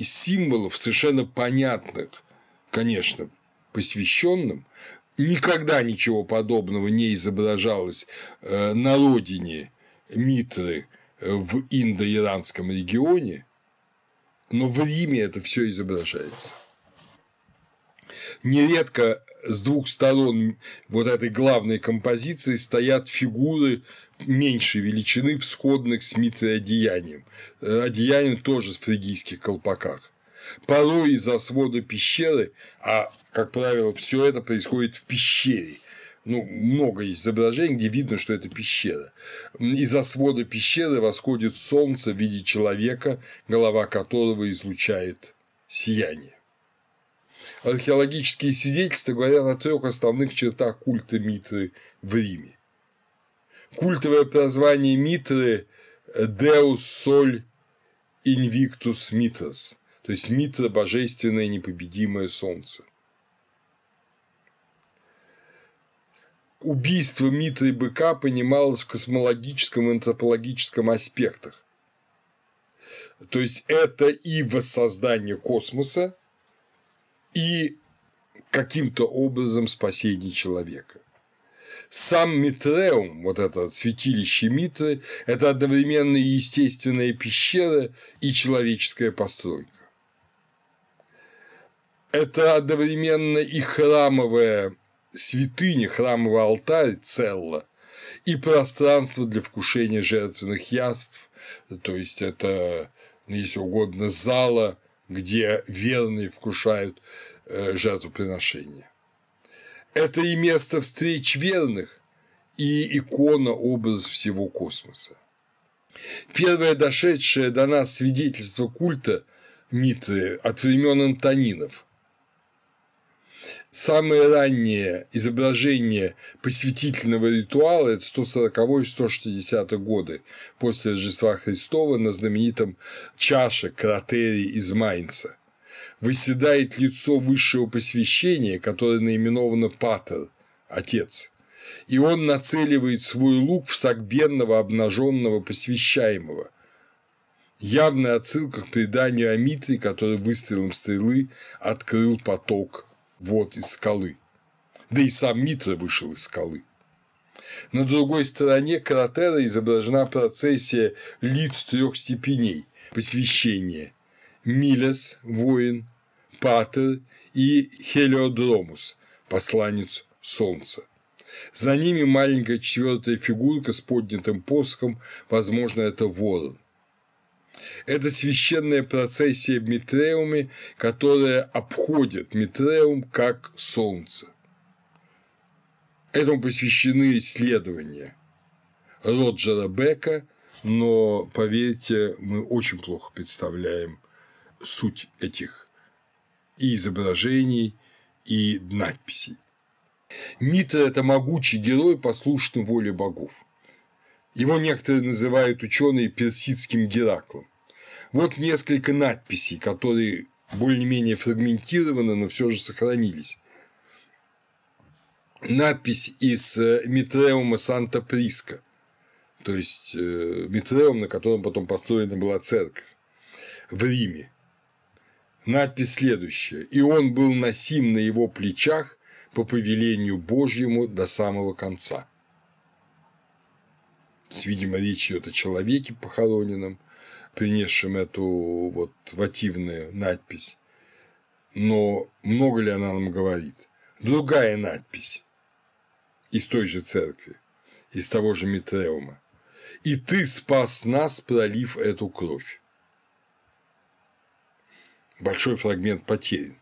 символов, совершенно понятных, конечно, посвященным. Никогда ничего подобного не изображалось э, на родине Митры в индо-иранском регионе, но в Риме это все изображается. Нередко с двух сторон вот этой главной композиции стоят фигуры меньшей величины, всходных с Митрой одеянием. Одеянием тоже в фригийских колпаках. Порой из-за свода пещеры, а, как правило, все это происходит в пещере, ну, много есть изображений, где видно, что это пещера. Из-за свода пещеры восходит солнце в виде человека, голова которого излучает сияние. Археологические свидетельства говорят о трех основных чертах культа Митры в Риме. Культовое прозвание Митры – Deus Sol Invictus Mitras, то есть Митра – божественное непобедимое солнце – убийство Митры быка понималось в космологическом и антропологическом аспектах. То есть это и воссоздание космоса, и каким-то образом спасение человека. Сам Митреум, вот это святилище Митры, это одновременно и естественная пещера, и человеческая постройка. Это одновременно и храмовая святыня, храмовый алтарь Целла и пространство для вкушения жертвенных яств, то есть это, ну, если угодно, зала, где верные вкушают э, жертвоприношения. Это и место встреч верных, и икона образ всего космоса. Первое дошедшее до нас свидетельство культа Митры от времен Антонинов Самые ранние изображения посвятительного ритуала – это 140-160 годы после Рождества Христова на знаменитом чаше кратерии из Майнца. Выседает лицо высшего посвящения, которое наименовано Патер – Отец. И он нацеливает свой лук в сагбенного обнаженного посвящаемого, явная отсылка к преданию о Митре, который выстрелом стрелы открыл поток вот из скалы. Да и сам Митра вышел из скалы. На другой стороне кратера изображена процессия лиц трех степеней посвящения – Милес, воин, Патер и Хелиодромус, посланец Солнца. За ними маленькая четвертая фигурка с поднятым посохом, возможно, это ворон. Это священная процессия в Митреуме, которая обходит Митреум как солнце. Этому посвящены исследования Роджера Бека, но, поверьте, мы очень плохо представляем суть этих и изображений, и надписей. Митра – это могучий герой, послушный воле богов. Его некоторые называют ученые персидским Гераклом. Вот несколько надписей, которые более-менее фрагментированы, но все же сохранились. Надпись из э, Митреума Санта-Приска, то есть э, Митреум, на котором потом построена была церковь в Риме. Надпись следующая. «И он был носим на его плечах по повелению Божьему до самого конца». Видимо, речь идет о человеке похороненном, принесшим эту вот вативную надпись. Но много ли она нам говорит? Другая надпись из той же церкви, из того же Митреума. «И ты спас нас, пролив эту кровь». большой фрагмент потерян.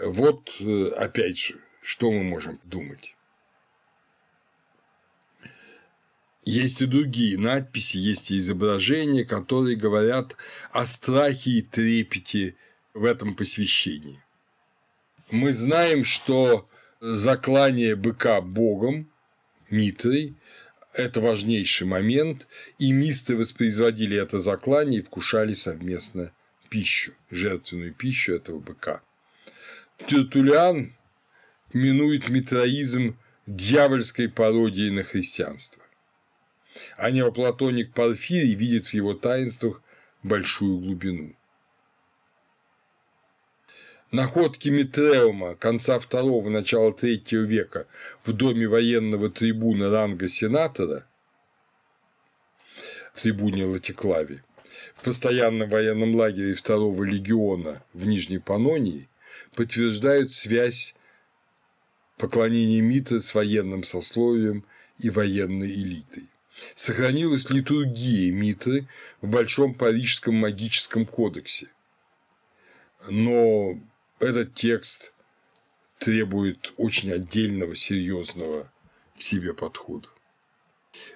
Вот, э, опять же, что мы можем думать? Есть и другие надписи, есть и изображения, которые говорят о страхе и трепете в этом посвящении. Мы знаем, что заклание быка богом, Митрой, это важнейший момент, и мисты воспроизводили это заклание и вкушали совместно пищу, жертвенную пищу этого быка. Тертулиан именует митроизм дьявольской пародией на христианство а неоплатоник Порфирий видит в его таинствах большую глубину. Находки Митреума конца второго – начала третьего века в доме военного трибуна ранга сенатора в трибуне Латиклаве в постоянном военном лагере второго легиона в Нижней Панонии подтверждают связь поклонения Митры с военным сословием и военной элитой. Сохранилась литургия Митры в Большом Парижском магическом кодексе. Но этот текст требует очень отдельного, серьезного к себе подхода.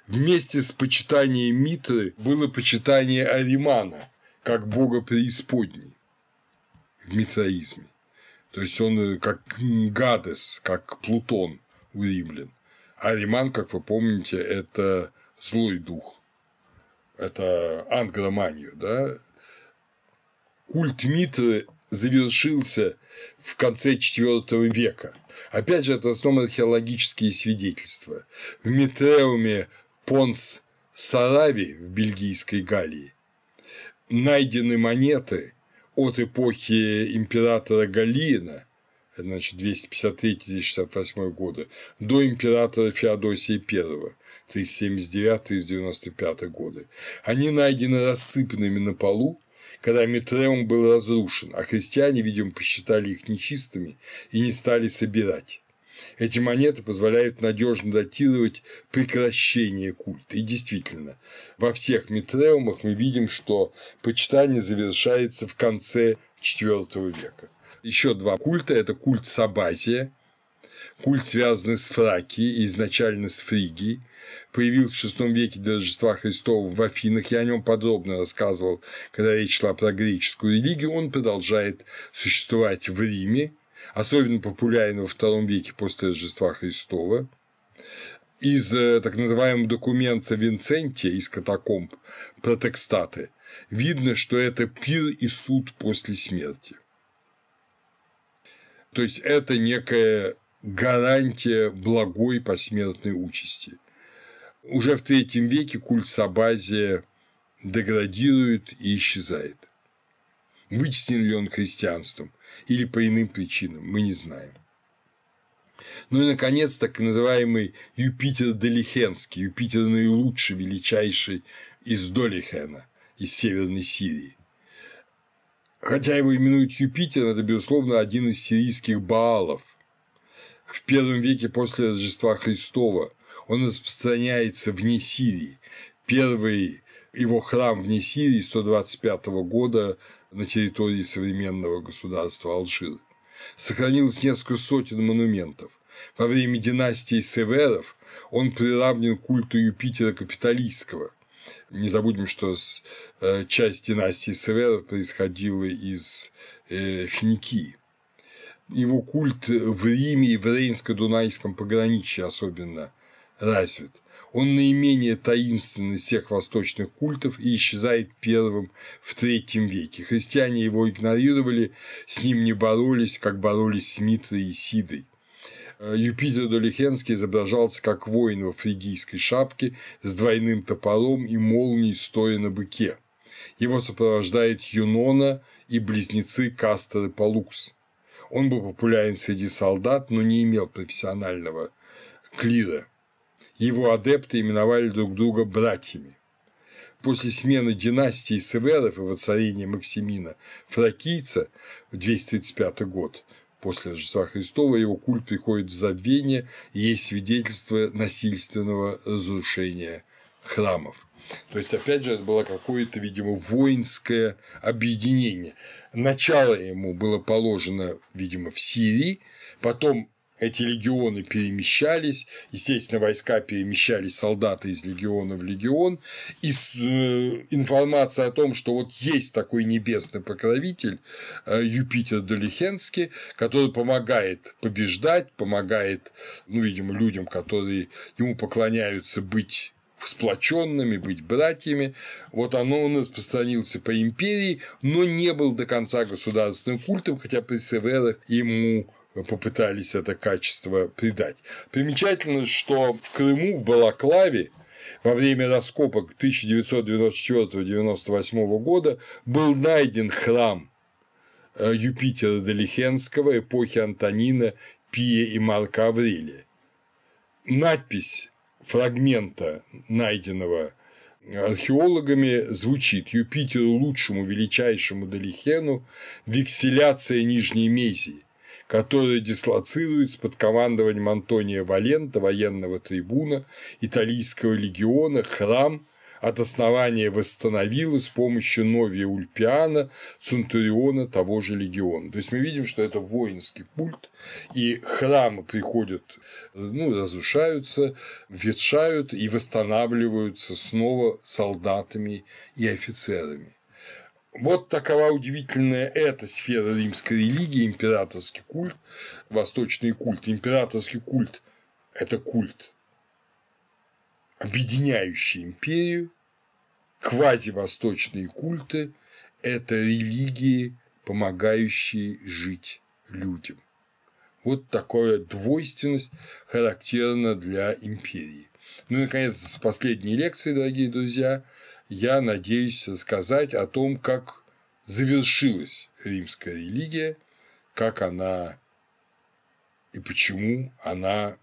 Вместе с почитанием Митры было почитание Аримана как бога преисподней в митроизме. То есть он как Гадес, как Плутон у римлян. Ариман, как вы помните, это злой дух. Это ангроманию, да. Культ Митры завершился в конце IV века. Опять же, это в основном археологические свидетельства. В Митреуме Понс Сарави в бельгийской Галлии найдены монеты от эпохи императора Галиена, значит, 253-268 года, до императора Феодосия I, 1079-1095 годы. Они найдены рассыпанными на полу, когда Митреум был разрушен, а христиане, видимо, посчитали их нечистыми и не стали собирать. Эти монеты позволяют надежно датировать прекращение культа. И действительно, во всех Митреумах мы видим, что почитание завершается в конце IV века. Еще два культа – это культ Сабазия, культ, связанный с Фракией, изначально с Фригией, появился в VI веке до Рождества Христова в Афинах, я о нем подробно рассказывал, когда речь шла про греческую религию, он продолжает существовать в Риме, особенно популярен во II веке после Рождества Христова. Из э, так называемого документа Винцентия из катакомб протекстаты видно, что это пир и суд после смерти. То есть это некая гарантия благой посмертной участи. Уже в третьем веке культ Сабазия деградирует и исчезает. Вытеснен ли он христианством или по иным причинам, мы не знаем. Ну и, наконец, так называемый Юпитер Делихенский, Юпитер наилучший, величайший из Долихена, из Северной Сирии. Хотя его именуют Юпитером, это, безусловно, один из сирийских Баалов. В первом веке после Рождества Христова он распространяется вне Сирии. Первый его храм вне Сирии 125 года на территории современного государства Алжир. Сохранилось несколько сотен монументов. Во время династии Северов он приравнен к культу Юпитера Капитолийского. Не забудем, что э, часть династии Северов происходила из э, Финикии его культ в Риме и в Рейнско-Дунайском пограничье особенно развит. Он наименее таинственный всех восточных культов и исчезает первым в третьем веке. Христиане его игнорировали, с ним не боролись, как боролись с Митрой и Сидой. Э, Юпитер Долихенский изображался как воин во фригийской шапке с двойным топором и молнией, стоя на быке. Его сопровождает Юнона и близнецы Кастер и Палукс. Он был популярен среди солдат, но не имел профессионального клира. Его адепты именовали друг друга братьями. После смены династии Северов и воцарения Максимина Фракийца в 235 год после Рождества Христова его культ приходит в забвение и есть свидетельство насильственного разрушения храмов. То есть, опять же, это было какое-то, видимо, воинское объединение. Начало ему было положено, видимо, в Сирии, потом эти легионы перемещались, естественно, войска перемещались, солдаты из легиона в легион, и э, информация о том, что вот есть такой небесный покровитель э, Юпитер Долихенский, который помогает побеждать, помогает, ну, видимо, людям, которые ему поклоняются, быть сплоченными, быть братьями. Вот оно он распространился по империи, но не был до конца государственным культом, хотя при Северах ему попытались это качество придать. Примечательно, что в Крыму, в Балаклаве, во время раскопок 1994-1998 года был найден храм э, Юпитера Долихенского эпохи Антонина, Пия и Марка Аврелия. Надпись фрагмента, найденного археологами, звучит «Юпитеру лучшему, величайшему Долихену, векселяция Нижней Мезии, который дислоцируется под командованием Антония Валента, военного трибуна Италийского легиона, храм от основания восстановила с помощью Новия Ульпиана, Центуриона того же легиона. То есть мы видим, что это воинский культ, и храмы приходят, ну, разрушаются, ветшают и восстанавливаются снова солдатами и офицерами. Вот такова удивительная эта сфера римской религии, императорский культ, восточный культ. Императорский культ – это культ, объединяющий империю, квазивосточные культы – это религии, помогающие жить людям. Вот такая двойственность характерна для империи. Ну и, наконец, с последней лекции, дорогие друзья, я надеюсь рассказать о том, как завершилась римская религия, как она и почему она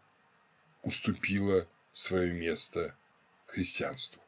уступила свое место христианству.